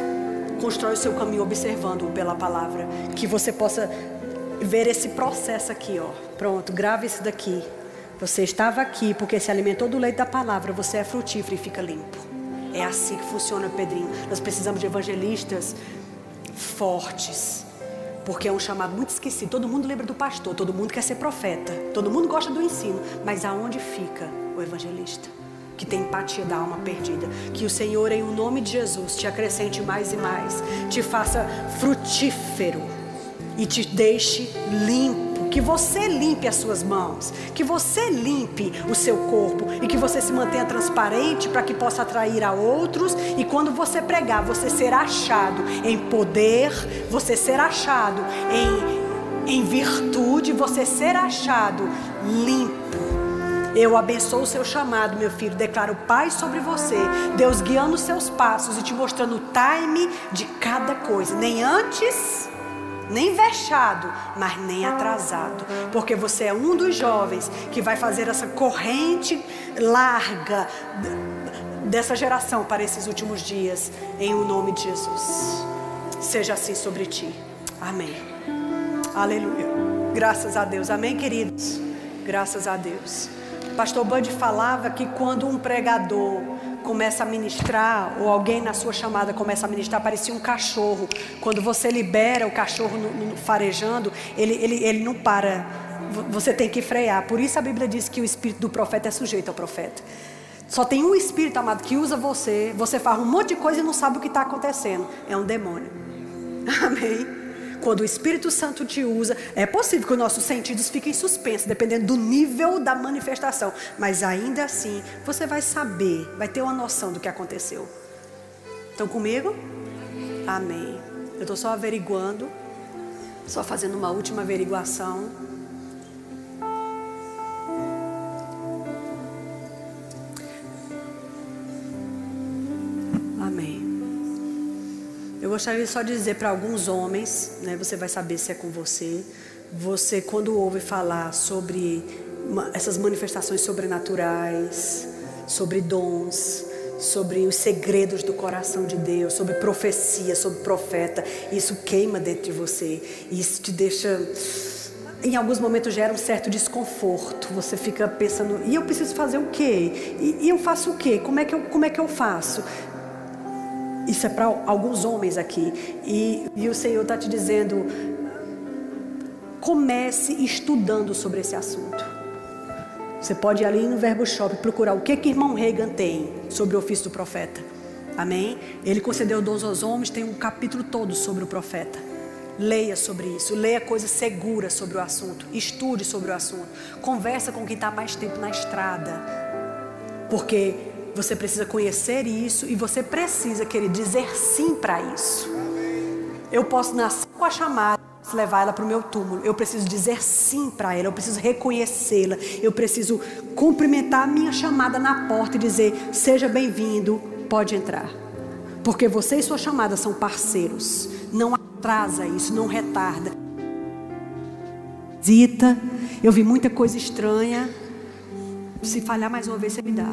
constrói o seu caminho observando pela palavra, que você possa ver esse processo aqui, ó. Pronto, grave isso daqui. Você estava aqui porque se alimentou do leite da palavra, você é frutífero e fica limpo. É assim que funciona, Pedrinho. Nós precisamos de evangelistas fortes. Porque é um chamado muito esquecido. Todo mundo lembra do pastor, todo mundo quer ser profeta, todo mundo gosta do ensino, mas aonde fica o evangelista? Que tem empatia da alma perdida. Que o Senhor, em o nome de Jesus, te acrescente mais e mais, te faça frutífero e te deixe limpo que você limpe as suas mãos, que você limpe o seu corpo e que você se mantenha transparente para que possa atrair a outros. E quando você pregar, você será achado em poder, você será achado em, em virtude, você será achado limpo. Eu abençoo o seu chamado, meu filho. Declaro paz sobre você. Deus guiando os seus passos e te mostrando o time de cada coisa. Nem antes nem vexado, mas nem atrasado, porque você é um dos jovens que vai fazer essa corrente larga dessa geração para esses últimos dias, em o nome de Jesus. Seja assim sobre ti. Amém. Aleluia. Graças a Deus. Amém, queridos. Graças a Deus. Pastor Bud falava que quando um pregador começa a ministrar, ou alguém na sua chamada começa a ministrar, parecia um cachorro. Quando você libera o cachorro no, no, farejando, ele, ele, ele não para. Você tem que frear. Por isso a Bíblia diz que o espírito do profeta é sujeito ao profeta. Só tem um espírito, amado, que usa você. Você faz um monte de coisa e não sabe o que está acontecendo. É um demônio. (laughs) Amém. Quando o Espírito Santo te usa, é possível que os nossos sentidos fiquem suspensos, dependendo do nível da manifestação. Mas ainda assim, você vai saber, vai ter uma noção do que aconteceu. Estão comigo? Amém. Eu estou só averiguando, só fazendo uma última averiguação. Gostaria só de dizer para alguns homens, né, você vai saber se é com você. Você, quando ouve falar sobre essas manifestações sobrenaturais, sobre dons, sobre os segredos do coração de Deus, sobre profecia, sobre profeta, isso queima dentro de você. Isso te deixa em alguns momentos gera um certo desconforto. Você fica pensando, e eu preciso fazer o quê? E, e eu faço o quê? Como é que eu, como é que eu faço? Isso é para alguns homens aqui. E, e o Senhor está te dizendo: comece estudando sobre esse assunto. Você pode ir ali no Verbo Shop procurar o que que irmão Reagan tem sobre o ofício do profeta. Amém? Ele concedeu dons aos homens, tem um capítulo todo sobre o profeta. Leia sobre isso, leia coisas seguras sobre o assunto, estude sobre o assunto, conversa com quem está mais tempo na estrada, porque Você precisa conhecer isso e você precisa, querer dizer sim para isso. Eu posso nascer com a chamada, levar ela para o meu túmulo. Eu preciso dizer sim para ela, eu preciso reconhecê-la. Eu preciso cumprimentar a minha chamada na porta e dizer: seja bem-vindo, pode entrar. Porque você e sua chamada são parceiros. Não atrasa isso, não retarda. Zita, eu vi muita coisa estranha. Se falhar mais uma vez, você me dá.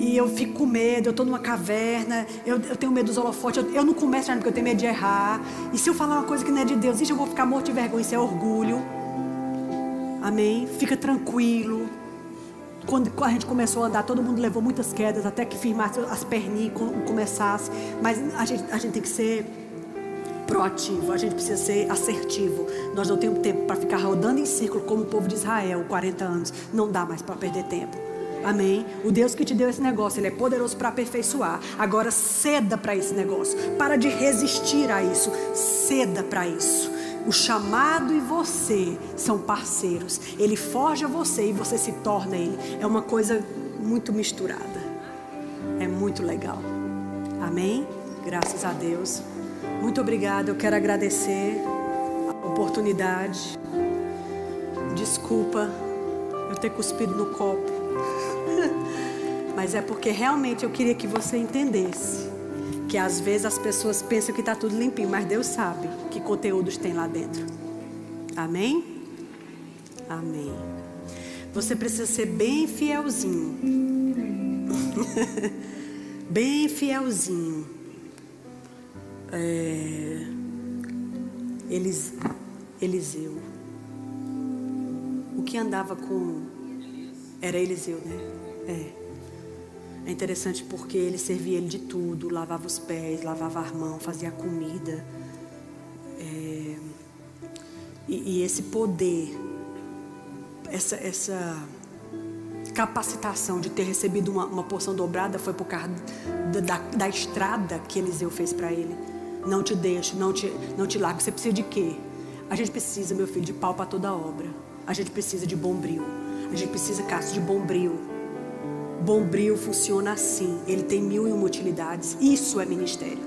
E eu fico com medo, eu estou numa caverna, eu, eu, tenho medo dos holofotes, eu, eu não começo porque eu tenho medo de errar. E se eu falar uma coisa que não é de Deus, isso eu vou ficar morto de vergonha, isso é orgulho. Amém? Fica tranquilo. Quando a gente começou a andar, todo mundo levou muitas quedas, até que firmasse as perninhas e começasse. Mas a gente, a gente tem que ser proativo, a gente precisa ser assertivo. Nós não temos tempo para ficar rodando em círculo como o povo de Israel, 40 anos. Não dá mais para perder tempo. Amém? O Deus que te deu esse negócio, Ele é poderoso para aperfeiçoar. Agora ceda para esse negócio. Para de resistir a isso. Ceda para isso. O chamado e você são parceiros. Ele forja você e você se torna ele. É uma coisa muito misturada. É muito legal. Amém? Graças a Deus. Muito obrigada. Eu quero agradecer a oportunidade. Desculpa eu ter cuspido no copo. (laughs) Mas é porque realmente eu queria que você entendesse que às vezes as pessoas pensam que está tudo limpinho, mas Deus sabe que conteúdos tem lá dentro. Amém? Amém. Você precisa ser bem fielzinho. (laughs) bem fielzinho. É... Elis... Eliseu. O que andava com. Era Eliseu, né? É. É interessante porque ele servia ele de tudo, lavava os pés, lavava a mão, fazia comida. É, e, e, esse poder, essa, essa capacitação de ter recebido uma, uma porção dobrada foi por causa da, da, da estrada que Eliseu fez para ele. Não te deixo, não te, não te largo. Você precisa de quê? A gente precisa, meu filho, de pau para toda obra. A gente precisa de bombril. A gente precisa, Cássio, de bombril Bombril funciona assim, ele tem mil e uma utilidades. Isso é ministério.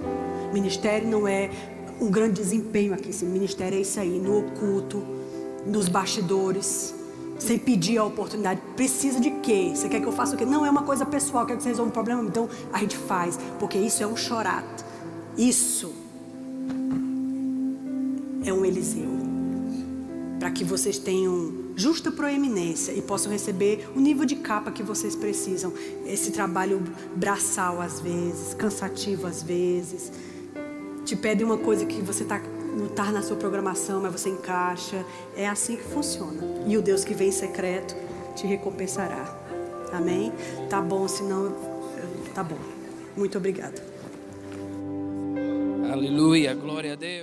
Ministério não é um grande desempenho aqui, sim. ministério é isso aí, no oculto, nos bastidores, sem pedir a oportunidade. Precisa de quê? Você quer que eu faça o quê? Não é uma coisa pessoal, quer que você resolva um problema, então a gente faz, porque isso é um chorat. Isso é um Eliseu. Para que vocês tenham justa proeminência e possam receber o nível de capa que vocês precisam. Esse trabalho braçal às vezes, cansativo às vezes. Te pede uma coisa que você tá, não está na sua programação, mas você encaixa. É assim que funciona. E o Deus que vem em secreto te recompensará. Amém? Tá bom, senão. Tá bom. Muito obrigada. Aleluia, glória a Deus.